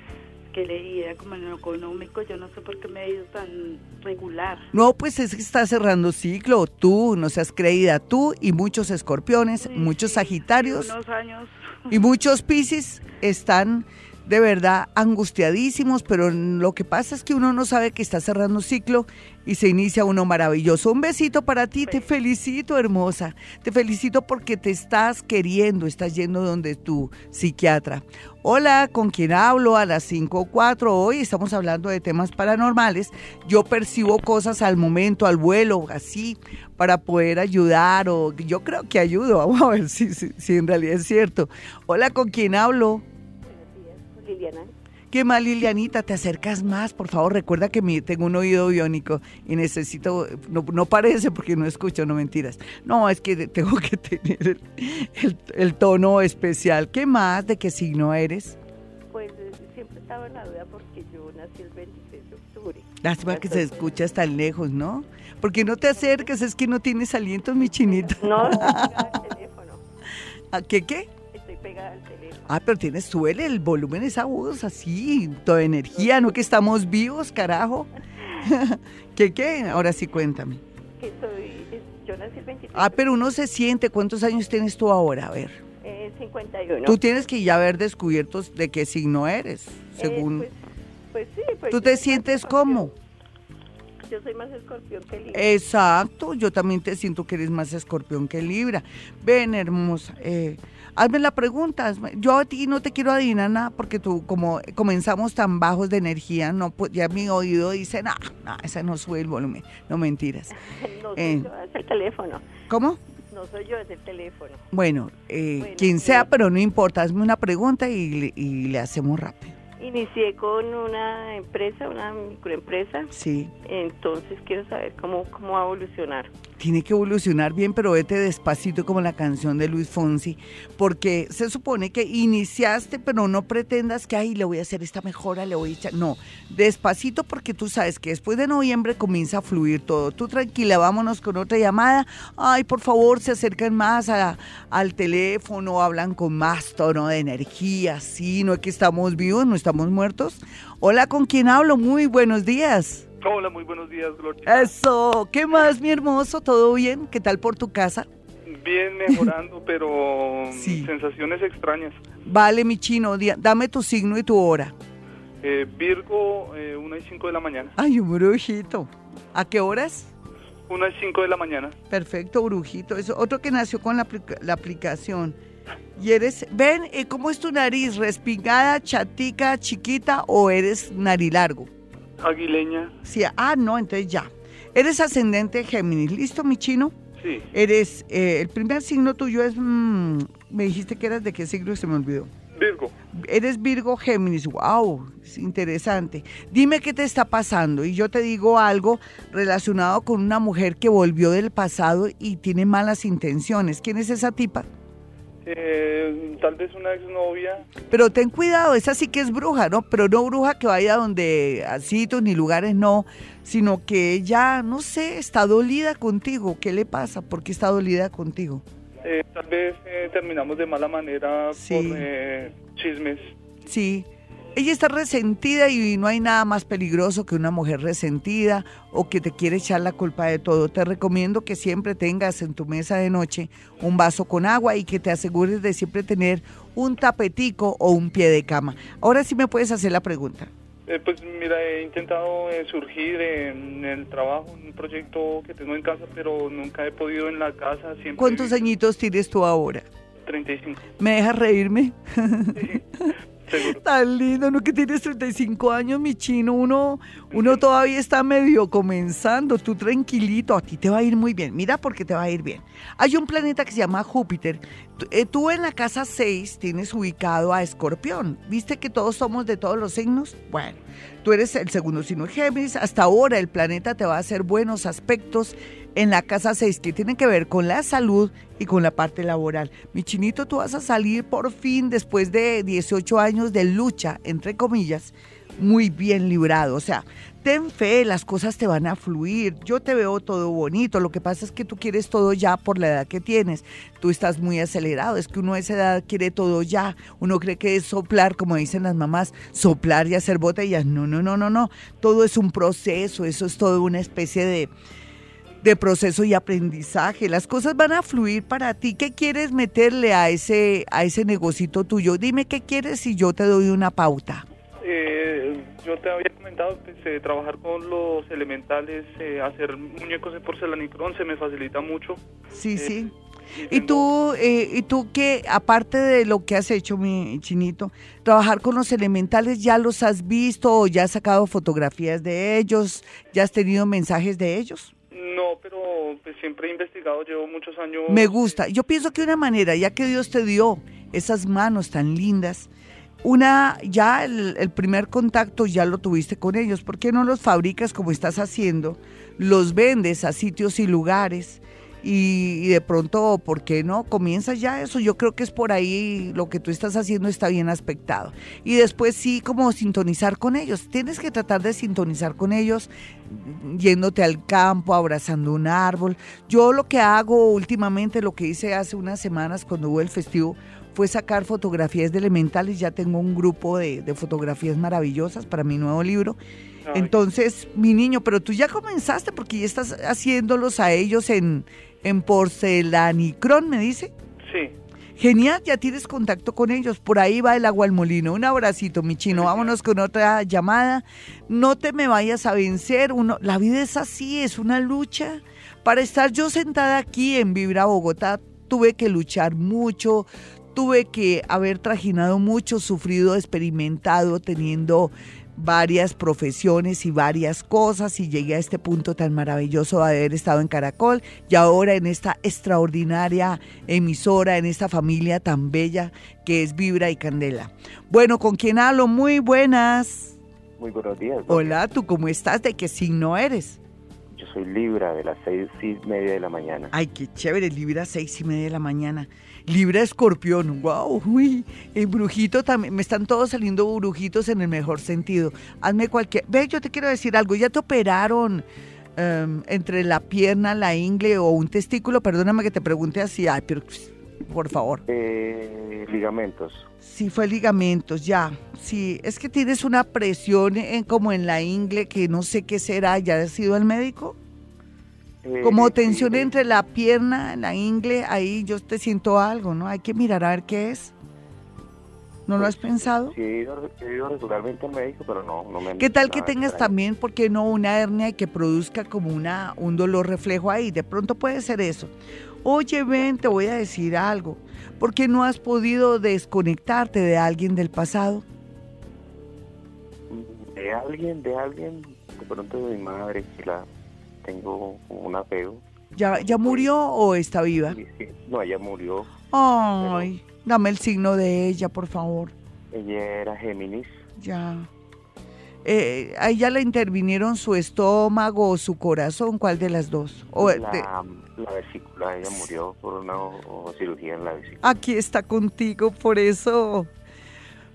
que leía como en lo económico, yo no sé por qué me ha ido tan regular. No, pues es que está cerrando ciclo, tú no seas creída, tú y muchos escorpiones, muchos sagitarios años. y muchos piscis están de verdad angustiadísimos, pero lo que pasa es que uno no sabe que está cerrando ciclo y se inicia uno maravilloso. Un besito para ti, te felicito, hermosa. Te felicito porque te estás queriendo, estás yendo donde tu psiquiatra. Hola, ¿con quién hablo? A las 5.04 hoy estamos hablando de temas paranormales. Yo percibo cosas al momento, al vuelo, así, para poder ayudar o yo creo que ayudo. Vamos a ver si, si, si en realidad es cierto. Hola, ¿con quién hablo? Liliana. ¿Qué mal, Lilianita? Te acercas más, por favor. Recuerda que mi, tengo un oído biónico y necesito. No, parece porque no escucho, no mentiras. No, es que tengo que tener el, tono especial. ¿Qué más? ¿De qué signo eres? Pues eh, siempre estaba en la duda porque yo nací el 26 de octubre. Lástima que se escucha tan lejos, ¿no? Porque no te acerques, es que no tienes aliento, mi chinito. No, no, el teléfono. ¿A qué qué? Pegada al teléfono. Ah, pero tienes, suele el volumen esa voz así, toda energía, ¿no? Que estamos vivos, carajo. ¿Qué qué? Ahora sí cuéntame. Que soy, yo nací el 23. Ah, pero uno se siente, ¿cuántos años tienes tú ahora? A ver. Eh, 51. Tú tienes que ya haber descubierto de qué signo eres, eh, según... pues, pues, sí. Pues ¿Tú te sientes cómo? Yo soy más escorpión que libra. Exacto, yo también te siento que eres más escorpión que libra. Ven, hermosa. Eh, hazme la pregunta. Yo a ti no te quiero adivinar nada porque tú, como comenzamos tan bajos de energía, no pues, ya mi oído dice, no, no, esa no sube el volumen. No mentiras. no soy eh, yo, es el teléfono. ¿Cómo? No soy yo, es el teléfono. Bueno, eh, quien sea, pero no importa. Hazme una pregunta y, y le hacemos rápido. Inicié con una empresa, una microempresa. Sí. Entonces quiero saber cómo, cómo va a evolucionar tiene que evolucionar bien, pero vete despacito como la canción de Luis Fonsi, porque se supone que iniciaste, pero no pretendas que, ay, le voy a hacer esta mejora, le voy a echar. No, despacito porque tú sabes que después de noviembre comienza a fluir todo. Tú tranquila, vámonos con otra llamada. Ay, por favor, se acercan más al teléfono, hablan con más tono de energía. Sí, no es que estamos vivos, no estamos muertos. Hola, ¿con quién hablo? Muy buenos días. Hola, muy buenos días, Gloria. Eso, ¿qué más, mi hermoso? ¿Todo bien? ¿Qué tal por tu casa? Bien, mejorando, pero sensaciones extrañas. Vale, mi chino, dame tu signo y tu hora. Eh, Virgo, eh, 1 y 5 de la mañana. Ay, un brujito. ¿A qué horas? 1 y 5 de la mañana. Perfecto, brujito. Eso, otro que nació con la, la aplicación. Y eres, ven, eh, ¿cómo es tu nariz? ¿Respingada, chatica, chiquita o eres narilargo? Aguileña. Sí, ah, no, entonces ya. Eres ascendente Géminis, ¿listo, mi chino? Sí. Eres, eh, el primer signo tuyo es, mm, me dijiste que eras de qué signo se me olvidó. Virgo. Eres Virgo Géminis, wow, es interesante. Dime qué te está pasando y yo te digo algo relacionado con una mujer que volvió del pasado y tiene malas intenciones. ¿Quién es esa tipa? Eh, tal vez una exnovia. Pero ten cuidado, esa sí que es bruja, ¿no? Pero no bruja que vaya donde a sitios ni lugares, no, sino que ella, no sé, está dolida contigo. ¿Qué le pasa? ¿Por qué está dolida contigo? Eh, tal vez eh, terminamos de mala manera por eh, chismes. Sí. Ella está resentida y no hay nada más peligroso que una mujer resentida o que te quiere echar la culpa de todo. Te recomiendo que siempre tengas en tu mesa de noche un vaso con agua y que te asegures de siempre tener un tapetico o un pie de cama. Ahora sí me puedes hacer la pregunta. Eh, pues mira, he intentado eh, surgir en el trabajo, en un proyecto que tengo en casa, pero nunca he podido en la casa. Siempre ¿Cuántos añitos tienes tú ahora? 35. ¿Me dejas reírme? Sí. Tan lindo, ¿no? Que tienes 35 años, mi chino. Uno, uno todavía está medio comenzando. Tú tranquilito, a ti te va a ir muy bien. Mira porque te va a ir bien. Hay un planeta que se llama Júpiter. Eh, tú en la casa 6 tienes ubicado a Escorpión. ¿Viste que todos somos de todos los signos? Bueno, tú eres el segundo signo Géminis. Hasta ahora el planeta te va a hacer buenos aspectos en la casa 6 que tiene que ver con la salud y con la parte laboral. Mi chinito, tú vas a salir por fin después de 18 años de lucha, entre comillas, muy bien librado. O sea, ten fe, las cosas te van a fluir. Yo te veo todo bonito. Lo que pasa es que tú quieres todo ya por la edad que tienes. Tú estás muy acelerado. Es que uno a esa edad quiere todo ya. Uno cree que es soplar, como dicen las mamás, soplar y hacer botellas. No, no, no, no, no. Todo es un proceso. Eso es todo una especie de de proceso y aprendizaje. Las cosas van a fluir para ti. ¿Qué quieres meterle a ese, a ese negocito tuyo? Dime qué quieres y yo te doy una pauta. Eh, yo te había comentado que trabajar con los elementales, eh, hacer muñecos de porcelanicrón se me facilita mucho. Sí, eh, sí. Y, tú, y tú que, aparte de lo que has hecho, mi chinito, trabajar con los elementales, ¿ya los has visto o ya has sacado fotografías de ellos? ¿Ya has tenido mensajes de ellos? No, pero pues, siempre he investigado, llevo muchos años. Me gusta. Yo pienso que una manera, ya que Dios te dio esas manos tan lindas, una, ya el, primer contacto ya lo tuviste con ellos. ¿Por qué no los fabricas como estás haciendo? Los vendes a sitios y lugares y, de pronto, ¿por qué no? Comienzas ya eso. Yo creo que es por ahí lo que tú estás haciendo está bien aspectado. Y después sí, como sintonizar con ellos. Tienes que tratar de sintonizar con ellos yéndote al campo, abrazando un árbol. Yo lo que hago últimamente, lo que hice hace unas semanas cuando hubo el festivo, fue sacar fotografías de elementales. Ya tengo un grupo de, de fotografías maravillosas para mi nuevo libro entonces, mi niño, pero tú ya comenzaste porque ya estás haciéndolos a ellos en, en porcelanicrón, me dice. Sí. Genial, ya tienes contacto con ellos. Por ahí va el agua al molino. Un abracito, mi chino. Vámonos con otra llamada. No te me vayas a vencer. Uno, la vida es así, es una lucha. Para estar yo sentada aquí en Vibra Bogotá, tuve que luchar mucho, tuve que haber trajinado mucho, sufrido, experimentado, teniendo varias profesiones y varias cosas y llegué a este punto tan maravilloso de haber estado en Caracol y ahora en esta extraordinaria emisora, en esta familia tan bella que es Vibra y Candela. Bueno, ¿con quién hablo? Muy buenas. Muy buenos días. Hola, ¿tú cómo estás? ¿De qué signo eres? Yo soy Libra de las seis y media de la mañana. Ay, qué chévere, Libra seis y media de la mañana. Libra Escorpión, wow, uy, el brujito también, me están todos saliendo brujitos en el mejor sentido. Hazme cualquier, ve, yo te quiero decir algo, ya te operaron em, entre la pierna, la ingle o un testículo, perdóname que te pregunte así, ay, pero por favor. Eh, ligamentos. Sí, fue ligamentos, ya. Sí, es que tienes una presión en, como en la ingle que no sé qué será. ¿Ya has ido al médico? Eh, como tensión entre la pierna, la ingle, ahí yo te siento algo, ¿no? Hay que mirar a ver qué es. ¿No lo has pues, pensado? Sí, he ido, regularmente al médico, pero no, no me ¿Qué tal que tengas también, por qué no, una hernia y que produzca como una, un dolor reflejo ahí? De pronto puede ser eso. Oye, ven, te voy a decir algo. ¿Por qué no has podido desconectarte de alguien del pasado? De alguien, de alguien, de pronto de mi madre, que la tengo un apego. ¿Ya, ¿Ya murió o está viva? No, ella murió. Ay, dame el signo de ella, por favor. Ella era Géminis. Ya. Eh, ¿A ella le intervinieron su estómago o su corazón? ¿Cuál de las dos? O, la, vesícula, ella murió por una cirugía en la vesícula. Aquí está contigo, por eso...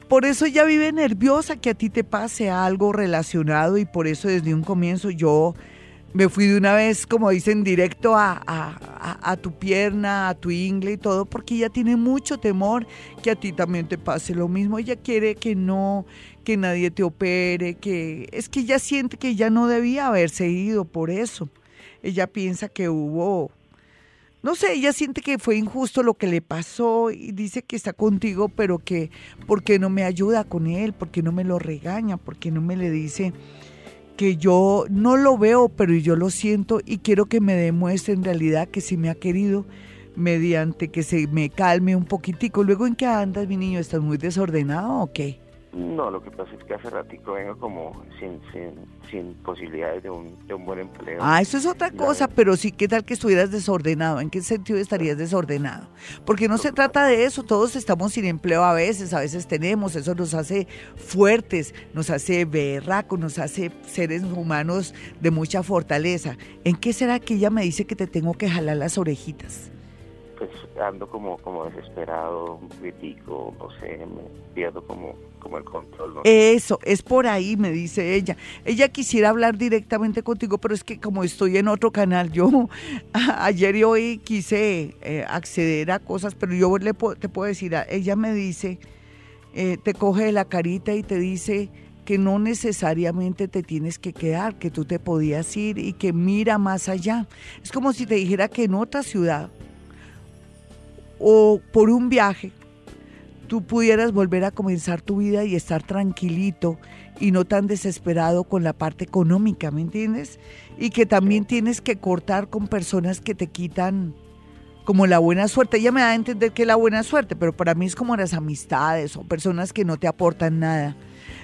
Por eso ella vive nerviosa que a ti te pase algo relacionado y por eso desde un comienzo yo me fui de una vez, como dicen, directo a, tu pierna, a tu ingle y todo, porque ella tiene mucho temor que a ti también te pase lo mismo. Ella quiere que no, que nadie te opere, que es que ella siente que ya no debía haberse ido por eso. Ella piensa que hubo, no sé, ella siente que fue injusto lo que le pasó y dice que está contigo, pero que, ¿por qué no me ayuda con él? ¿Por qué no me lo regaña? ¿Por qué no me le dice? Que yo no lo veo, pero yo lo siento y quiero que me demuestre en realidad que sí me ha querido mediante que se me calme un poquitico. Luego, ¿en qué andas, mi niño? ¿Estás muy desordenado o qué? No, lo que pasa es que hace ratico vengo como sin, sin, posibilidades de un, de un buen empleo. Ah, eso es otra cosa, pero sí, ¿qué tal que estuvieras desordenado? ¿En qué sentido estarías desordenado? Porque no se trata de eso, todos estamos sin empleo a veces, a veces tenemos, eso nos hace fuertes, nos hace berracos, nos hace seres humanos de mucha fortaleza. ¿En qué será que ella me dice que te tengo que jalar las orejitas? Pues ando como, como desesperado, crítico, no sé, me pierdo como como el control. Eso, es por ahí, me dice ella. Ella quisiera hablar directamente contigo, pero es que como estoy en otro canal, yo ayer y hoy quise eh, acceder a cosas, pero yo le te puedo decir, ella me dice, eh, te coge la carita y te dice que no necesariamente te tienes que quedar, que tú te podías ir y que mira más allá. Es como si te dijera que en otra ciudad o por un viaje tú pudieras volver a comenzar tu vida y estar tranquilito y no tan desesperado con la parte económica, ¿me entiendes? Y que también tienes que cortar con personas que te quitan como la buena suerte. Ella me da a entender que es la buena suerte, pero para mí es como las amistades o personas que no te aportan nada.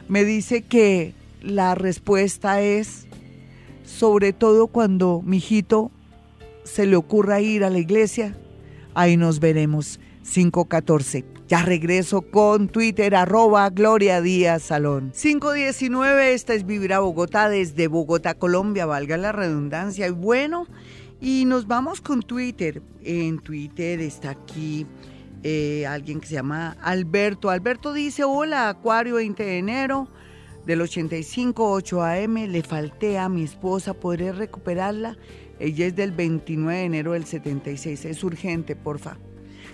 Me dice que la respuesta es, sobre todo cuando mi hijito se le ocurra ir a la iglesia, ahí nos veremos. 514. Ya regreso con Twitter, arroba Gloria Díaz Salón. 519, esta es Vivir a Bogotá desde Bogotá, Colombia, valga la redundancia. Y bueno, y nos vamos con Twitter. En Twitter está aquí eh, alguien que se llama Alberto. Alberto dice, hola, Acuario 20 de enero del 85, 8 AM, le falté a mi esposa, ¿podré recuperarla? Ella es del 29 de enero del 76, es urgente, porfa.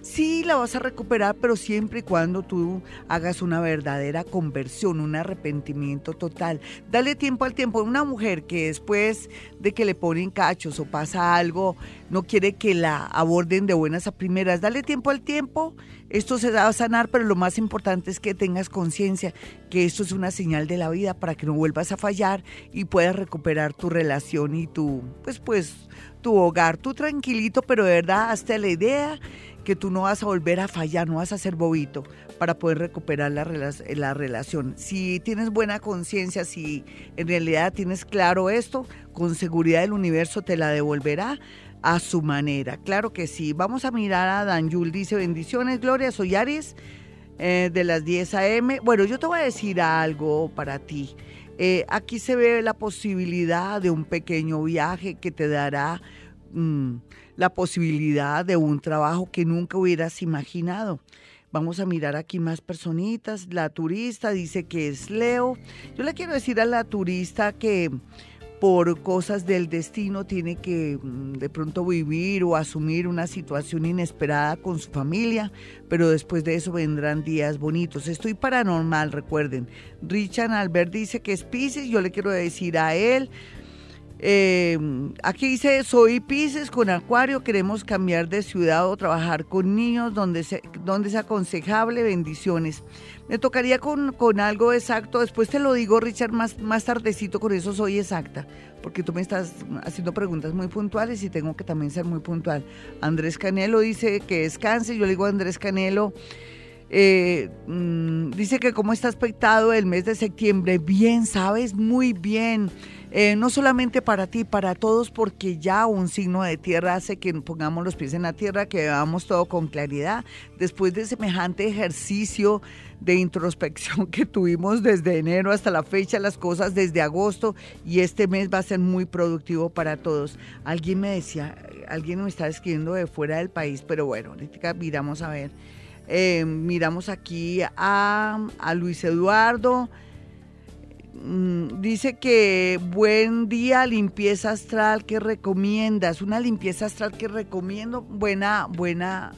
Sí, la vas a recuperar, pero siempre y cuando tú hagas una verdadera conversión, un arrepentimiento total. Dale tiempo al tiempo. Una mujer que después de que le ponen cachos o pasa algo, no quiere que la aborden de buenas a primeras. Dale tiempo al tiempo. Esto se va a sanar, pero lo más importante es que tengas conciencia que esto es una señal de la vida para que no vuelvas a fallar y puedas recuperar tu relación y tu, pues, pues, tu hogar. Tú tranquilito, pero de verdad, hasta la idea que tú no vas a volver a fallar, no vas a ser bobito para poder recuperar la, la relación. Si tienes buena conciencia, si en realidad tienes claro esto, con seguridad el universo te la devolverá a su manera. Claro que sí. Vamos a mirar a Dan Yul. Dice, bendiciones, Gloria, soy Aries eh, de las 10 a.m. Bueno, yo te voy a decir algo para ti. Eh, aquí se ve la posibilidad de un pequeño viaje que te dará... Mm, la posibilidad de un trabajo que nunca hubieras imaginado. Vamos a mirar aquí más personitas. La turista dice que es Leo. Yo le quiero decir a la turista que por cosas del destino tiene que mm, de pronto vivir o asumir una situación inesperada con su familia, pero después de eso vendrán días bonitos. Estoy paranormal, recuerden. Richard Albert dice que es Pisces, yo le quiero decir a él, eh, aquí dice, soy Pisces con Acuario, queremos cambiar de ciudad o trabajar con niños donde, donde es aconsejable, bendiciones. Me tocaría con, con, algo exacto, después te lo digo Richard más, más tardecito, con eso soy exacta, porque tú me estás haciendo preguntas muy puntuales y tengo que también ser muy puntual. Andrés Canelo dice que descanse, yo le digo a Andrés Canelo, eh, mm, dice que cómo está aspectado el mes de septiembre, bien, sabes, muy bien. Eh, no solamente para ti, para todos, porque ya un signo de tierra hace que pongamos los pies en la tierra, que veamos todo con claridad. Después de semejante ejercicio de introspección que tuvimos desde enero hasta la fecha, las cosas desde agosto, y este mes va a ser muy productivo para todos. Alguien me decía, alguien me está escribiendo de fuera del país, pero bueno, ahorita miramos a ver. Eh, miramos aquí a, a Luis Eduardo. Mm, dice que buen día, limpieza astral que recomiendas. Una limpieza astral que recomiendo. Buena, buena,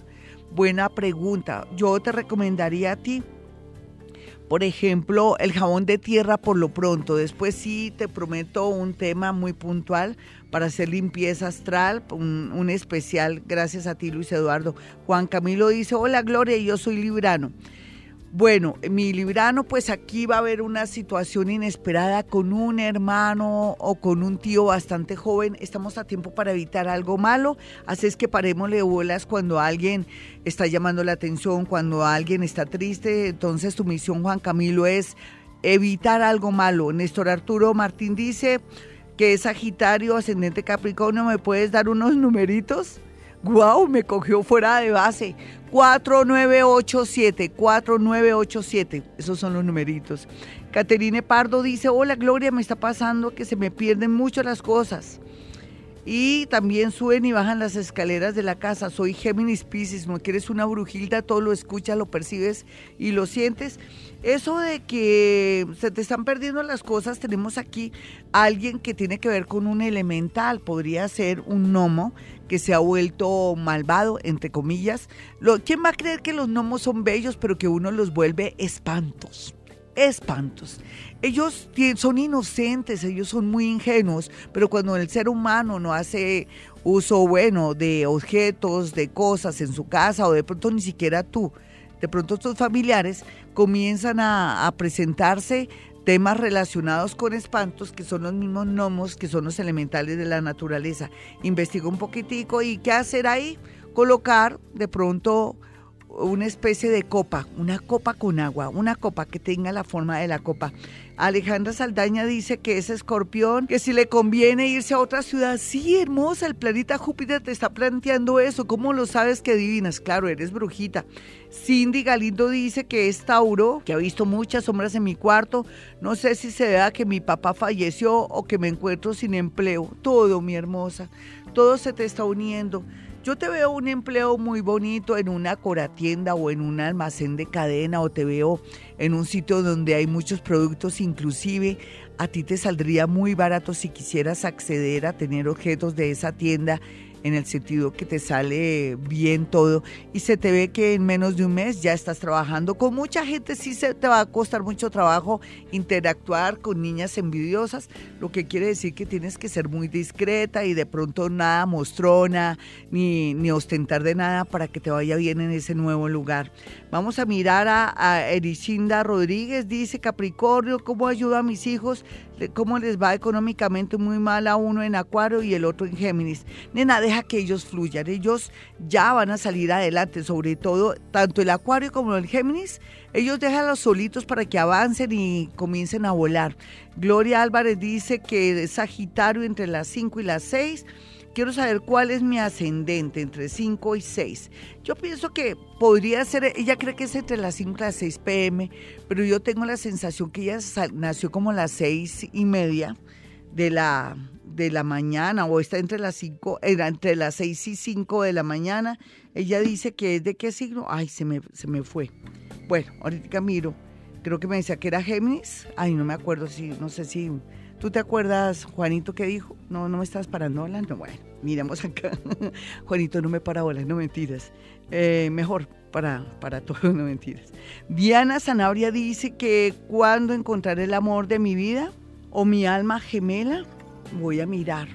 buena pregunta. Yo te recomendaría a ti, por ejemplo, el jabón de tierra por lo pronto. Después sí te prometo un tema muy puntual para hacer limpieza astral, un, un especial. Gracias a ti, Luis Eduardo. Juan Camilo dice, hola Gloria, yo soy Librano. Bueno, mi librano, pues aquí va a haber una situación inesperada con un hermano o con un tío bastante joven. Estamos a tiempo para evitar algo malo, así es que parémosle bolas cuando alguien está llamando la atención, cuando alguien está triste. Entonces tu misión, Juan Camilo, es evitar algo malo. Néstor Arturo Martín dice que es Sagitario, ascendente Capricornio, ¿me puedes dar unos numeritos? ¡Guau! me cogió fuera de base. 4987, 4987. Esos son los numeritos. Caterine Pardo dice, hola Gloria, me está pasando que se me pierden mucho las cosas. Y también suben y bajan las escaleras de la casa. Soy Géminis Pisces, no quieres una brujilda, todo lo escuchas, lo percibes y lo sientes. Eso de que se te están perdiendo las cosas, tenemos aquí alguien que tiene que ver con un elemental, podría ser un gnomo que se ha vuelto malvado, entre comillas. ¿Quién va a creer que los gnomos son bellos, pero que uno los vuelve espantos? Espantos. Ellos son inocentes, ellos son muy ingenuos, pero cuando el ser humano no hace uso bueno de objetos, de cosas en su casa, o de pronto ni siquiera tú, de pronto tus familiares comienzan a, a presentarse temas relacionados con espantos, que son los mismos gnomos, que son los elementales de la naturaleza. Investiga un poquitico y qué hacer ahí, colocar de pronto una especie de copa, una copa con agua, una copa que tenga la forma de la copa. Alejandra Saldaña dice que es escorpión, que si le conviene irse a otra ciudad. Sí, hermosa, el planeta Júpiter te está planteando eso. ¿Cómo lo sabes que divinas? Claro, eres brujita. Cindy Galindo dice que es Tauro, que ha visto muchas sombras en mi cuarto. No sé si se vea que mi papá falleció o que me encuentro sin empleo. Todo, mi hermosa. Todo se te está uniendo. Yo te veo un empleo muy bonito en una coratienda o en un almacén de cadena o te veo en un sitio donde hay muchos productos, inclusive a ti te saldría muy barato si quisieras acceder a tener objetos de esa tienda en el sentido que te sale bien todo y se te ve que en menos de un mes ya estás trabajando. Con mucha gente sí se te va a costar mucho trabajo interactuar con niñas envidiosas, lo que quiere decir que tienes que ser muy discreta y de pronto nada mostrona ni, ni ostentar de nada para que te vaya bien en ese nuevo lugar. Vamos a mirar a, a Rodríguez, dice Capricornio, ¿cómo ayuda a mis hijos? Cómo les va económicamente muy mal a uno en Acuario y el otro en Géminis. Nena, deja que ellos fluyan, ellos ya van a salir adelante, sobre todo tanto el Acuario como el Géminis, ellos déjalos solitos para que avancen y comiencen a volar. Gloria Álvarez dice que es Sagitario entre las 5 y las 6 quiero saber cuál es mi ascendente entre 5 y 6. Yo pienso que podría ser, ella cree que es entre las 5 y las 6 pm, pero yo tengo la sensación que ella nació como las 6 y media de la, de la mañana o está entre las 5, era entre las 6 y 5 de la mañana. Ella dice que es de qué signo. Ay, se me, se me fue. Bueno, ahorita miro. Creo que me decía que era Géminis. Ay, no me acuerdo si, no sé si ¿Tú te acuerdas, Juanito, qué dijo? No, no me estás parando hablando. Bueno, miramos acá. Juanito no me para bolas, no mentiras. Eh, mejor para, para todos, no mentiras. Diana Zanabria dice que cuando encontraré el amor de mi vida o mi alma gemela, voy a mirar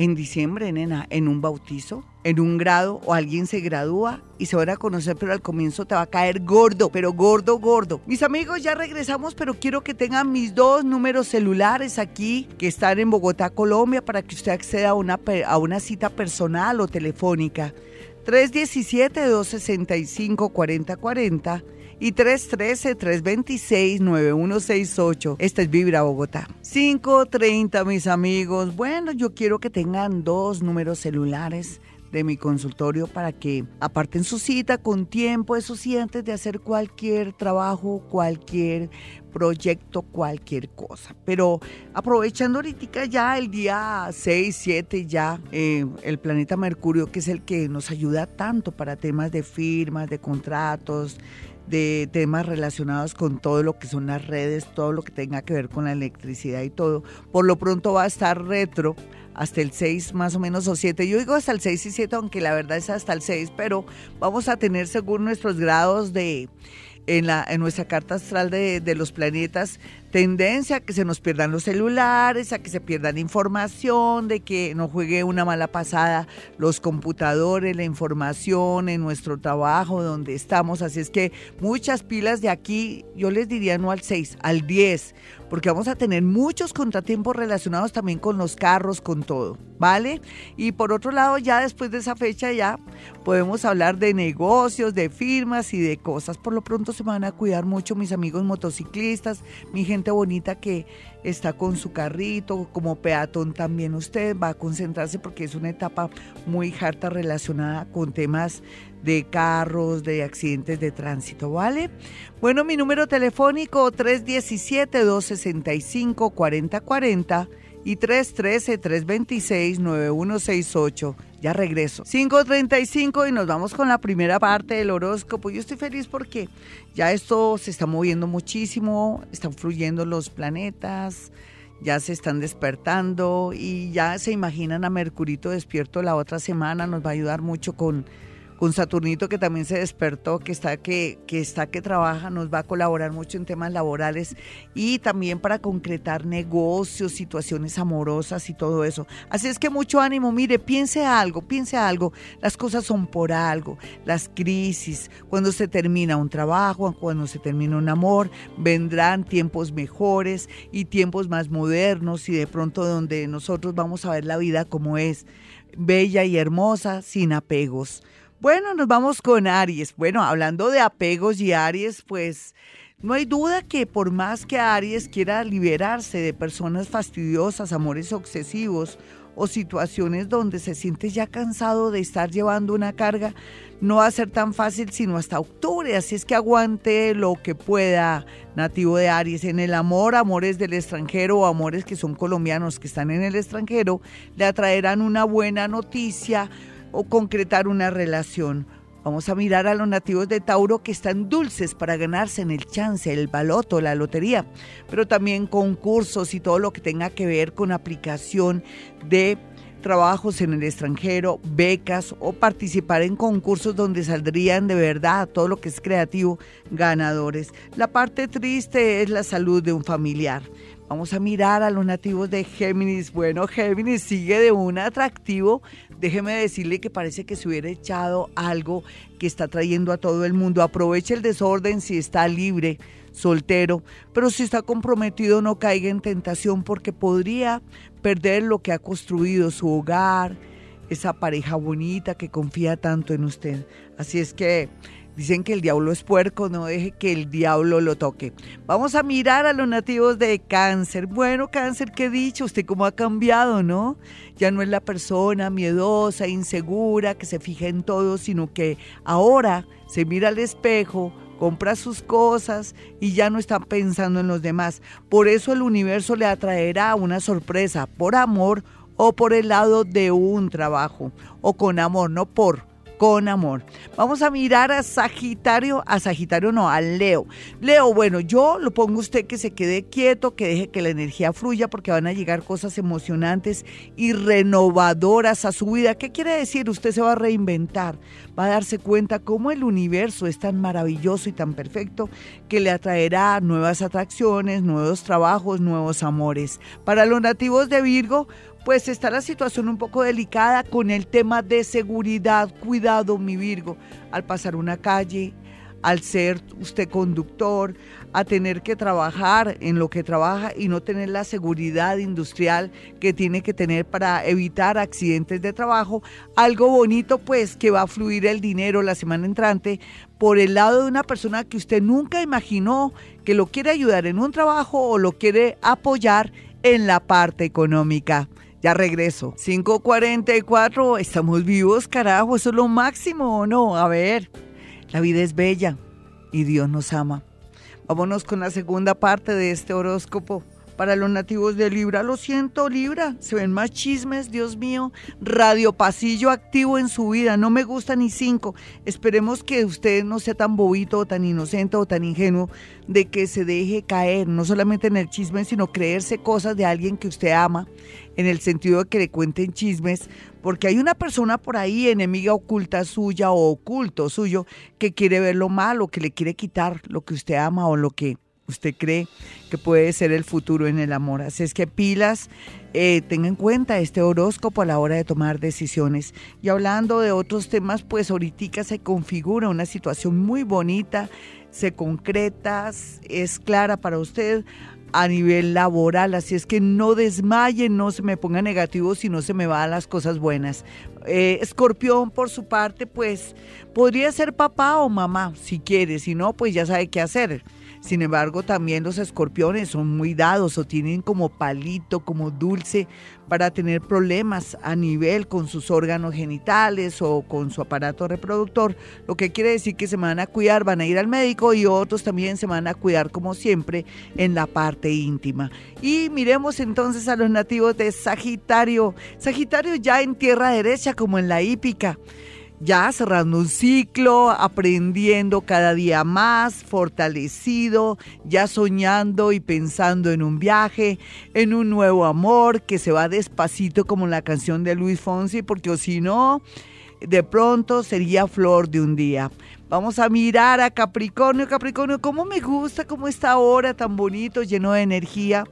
en diciembre, nena, en un bautizo, en un grado o alguien se gradúa y se van a conocer, pero al comienzo te va a caer gordo, pero gordo, gordo. Mis amigos, ya regresamos, pero quiero que tengan mis dos números celulares aquí que están en Bogotá, Colombia, para que usted acceda a una, a una cita personal o telefónica. 317-265-4040 y 313-326-9168. Esta es Vibra Bogotá. 530, mis amigos. Bueno, yo quiero que tengan dos números celulares de mi consultorio para que aparten su cita con tiempo, eso sí, antes de hacer cualquier trabajo, cualquier proyecto, cualquier cosa. Pero aprovechando ahorita ya el día 6, 7, ya eh, el planeta Mercurio, que es el que nos ayuda tanto para temas de firmas, de contratos, de temas relacionados con todo lo que son las redes, todo lo que tenga que ver con la electricidad y todo, por lo pronto va a estar retro hasta el 6 más o menos o 7. Yo digo hasta el 6 y 7, aunque la verdad es hasta el 6, pero vamos a tener según nuestros grados de en, la, en nuestra carta astral de, de los planetas tendencia a que se nos pierdan los celulares, a que se pierdan información, de que no juegue una mala pasada los computadores, la información en nuestro trabajo, donde estamos. Así es que muchas pilas de aquí, yo les diría no al 6, al 10, porque vamos a tener muchos contratiempos relacionados también con los carros, con todo, ¿vale? Y por otro lado, ya después de esa fecha ya podemos hablar de negocios, de firmas y de cosas. Por lo pronto se van a cuidar mucho mis amigos motociclistas, mi gente bonita que está con su carrito, como peatón también usted va a concentrarse porque es una etapa muy harta relacionada con temas de carros, de accidentes de tránsito, ¿vale? Bueno, mi número telefónico 317-265-4040 y 313-326-9168. Ya regreso. 5.35 y nos vamos con la primera parte del horóscopo. Yo estoy feliz porque ya esto se está moviendo muchísimo, están fluyendo los planetas, ya se están despertando y ya se imaginan a Mercurito despierto la otra semana. Nos va a ayudar mucho con con Saturnito que también se despertó, que está que, que está que trabaja, nos va a colaborar mucho en temas laborales y también para concretar negocios, situaciones amorosas y todo eso. Así es que mucho ánimo, mire, piense algo, piense algo, las cosas son por algo, las crisis, cuando se termina un trabajo, cuando se termina un amor, vendrán tiempos mejores y tiempos más modernos y de pronto donde nosotros vamos a ver la vida como es, bella y hermosa, sin apegos. Bueno, nos vamos con Aries. Bueno, hablando de apegos y Aries, pues no hay duda que por más que Aries quiera liberarse de personas fastidiosas, amores obsesivos o situaciones donde se siente ya cansado de estar llevando una carga, no va a ser tan fácil sino hasta octubre, así es que aguante lo que pueda, nativo de Aries. En el amor, amores del extranjero o amores que son colombianos que están en el extranjero, le atraerán una buena noticia, o concretar una relación. Vamos a mirar a los nativos de Tauro que están dulces para ganarse en el chance, el baloto, la lotería, pero también concursos y todo lo que tenga que ver con aplicación de trabajos en el extranjero, becas o participar en concursos donde saldrían de verdad todo lo que es creativo ganadores. La parte triste es la salud de un familiar. Vamos a mirar a los nativos de Géminis. Bueno, Géminis sigue de un atractivo déjeme decirle que parece que se hubiera echado algo que está trayendo a todo el mundo. Aproveche el desorden si está libre, soltero, pero si está comprometido no caiga en tentación porque podría perder lo que ha construido, su hogar, esa pareja bonita que confía tanto en usted. Así es que Dicen que el diablo es puerco, no deje que el diablo lo toque. Vamos a mirar a los nativos de cáncer. Bueno, cáncer, ¿qué dicho? Usted cómo ha cambiado, ¿no? Ya no es la persona miedosa, insegura, que se fija en todo, sino que ahora se mira al espejo, compra sus cosas y ya no está pensando en los demás. Por eso el universo le atraerá una sorpresa, por amor o por el lado de un trabajo, o con amor, no por con amor. Vamos a mirar a Sagitario, a Sagitario no, a Leo. Leo, bueno, yo lo pongo usted que se quede quieto, que deje que la energía fluya porque van a llegar cosas emocionantes y renovadoras a su vida. ¿Qué quiere decir? Usted se va a reinventar, va a darse cuenta cómo el universo es tan maravilloso y tan perfecto que le atraerá nuevas atracciones, nuevos trabajos, nuevos amores. Para los nativos de Virgo, pues está la situación un poco delicada con el tema de seguridad. Cuidado, mi Virgo, al pasar una calle, al ser usted conductor, a tener que trabajar en lo que trabaja y no tener la seguridad industrial que tiene que tener para evitar accidentes de trabajo. Algo bonito pues que va a fluir el dinero la semana entrante por el lado de una persona que usted nunca imaginó que lo quiere ayudar en un trabajo o lo quiere apoyar en la parte económica. Ya regreso. 544, estamos vivos, carajo, eso es lo máximo o no. A ver, la vida es bella y Dios nos ama. Vámonos con la segunda parte de este horóscopo para los nativos de Libra. Lo siento, Libra. Se ven más chismes, Dios mío. Radio Pasillo activo en su vida. No me gusta ni cinco. Esperemos que usted no sea tan bobito o tan inocente o tan ingenuo de que se deje caer, no solamente en el chisme, sino creerse cosas de alguien que usted ama, en el sentido de que le cuenten chismes, porque hay una persona por ahí, enemiga oculta suya o oculto suyo, que quiere ver lo malo, que le quiere quitar lo que usted ama o lo que usted cree que puede ser el futuro en el amor. Así es que pilas, eh, tenga en cuenta este horóscopo a la hora de tomar decisiones. Y hablando de otros temas, pues ahorita se configura una situación muy bonita, se concreta, es clara para usted a nivel laboral, así es que no desmaye, no se me ponga negativo si no se me van las cosas buenas. Eh, escorpión, por su parte, pues podría ser papá o mamá, si quiere, si no, pues ya sabe qué hacer sin embargo, también los escorpiones son muy dados o tienen como palito, como dulce para tener problemas a nivel con sus órganos genitales o con su aparato reproductor, lo que quiere decir que se van a cuidar, van a ir al médico y otros también se van a cuidar como siempre en la parte íntima. Y miremos entonces a los nativos de Sagitario. Sagitario ya en tierra derecha como en la hípica ya cerrando un ciclo, aprendiendo cada día más, fortalecido, ya soñando y pensando en un viaje, en un nuevo amor que se va despacito como la canción de Luis Fonsi, porque si no, de pronto sería flor de un día. Vamos a mirar a Capricornio, Capricornio, cómo me gusta, cómo está ahora tan bonito, lleno de energía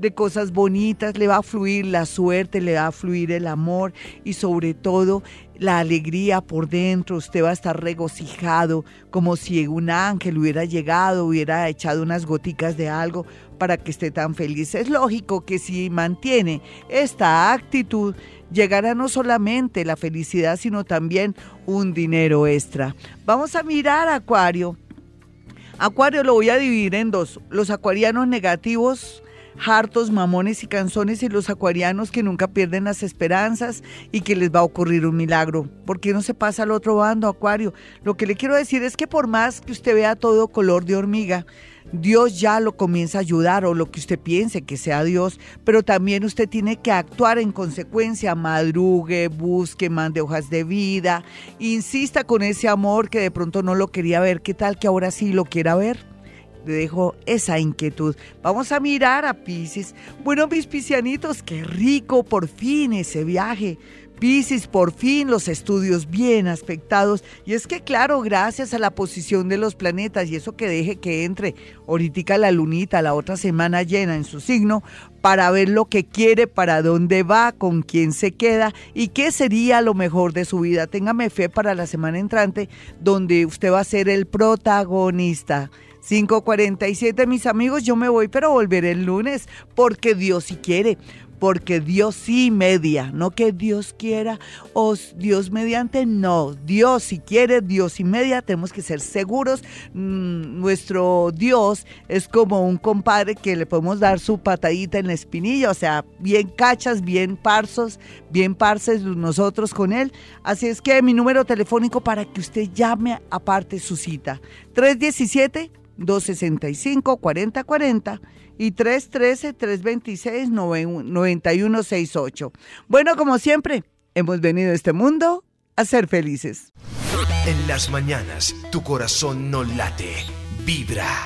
de cosas bonitas, le va a fluir la suerte, le va a fluir el amor y sobre todo la alegría por dentro, usted va a estar regocijado como si un ángel hubiera llegado, hubiera echado unas goticas de algo para que esté tan feliz. Es lógico que si mantiene esta actitud, llegará no solamente la felicidad, sino también un dinero extra. Vamos a mirar Acuario. Acuario lo voy a dividir en dos. Los acuarianos negativos hartos, mamones y canzones y los acuarianos que nunca pierden las esperanzas y que les va a ocurrir un milagro. ¿Por qué no se pasa al otro bando, acuario? Lo que le quiero decir es que por más que usted vea todo color de hormiga, Dios ya lo comienza a ayudar o lo que usted piense que sea Dios, pero también usted tiene que actuar en consecuencia, madrugue, busque, mande hojas de vida, insista con ese amor que de pronto no lo quería ver, ¿qué tal que ahora sí lo quiera ver? Le dejo esa inquietud. Vamos a mirar a Pisces. Bueno, mis piscianitos, qué rico por fin ese viaje. Pisces, por fin los estudios bien aspectados. Y es que, claro, gracias a la posición de los planetas y eso que deje que entre ahorita la lunita la otra semana llena en su signo para ver lo que quiere, para dónde va, con quién se queda y qué sería lo mejor de su vida. Téngame fe para la semana entrante donde usted va a ser el protagonista. 547, mis amigos, yo me voy, pero volveré el lunes, porque Dios si quiere, porque Dios sí media, no que Dios quiera o Dios mediante, no, Dios si quiere, Dios y media, tenemos que ser seguros. Mm, nuestro Dios es como un compadre que le podemos dar su patadita en la espinilla, o sea, bien cachas, bien parsos, bien parces nosotros con él. Así es que mi número telefónico para que usted llame aparte su cita, 317 265-4040 y 313-326-9168. Bueno, como siempre, hemos venido a este mundo a ser felices. En las mañanas, tu corazón no late, vibra.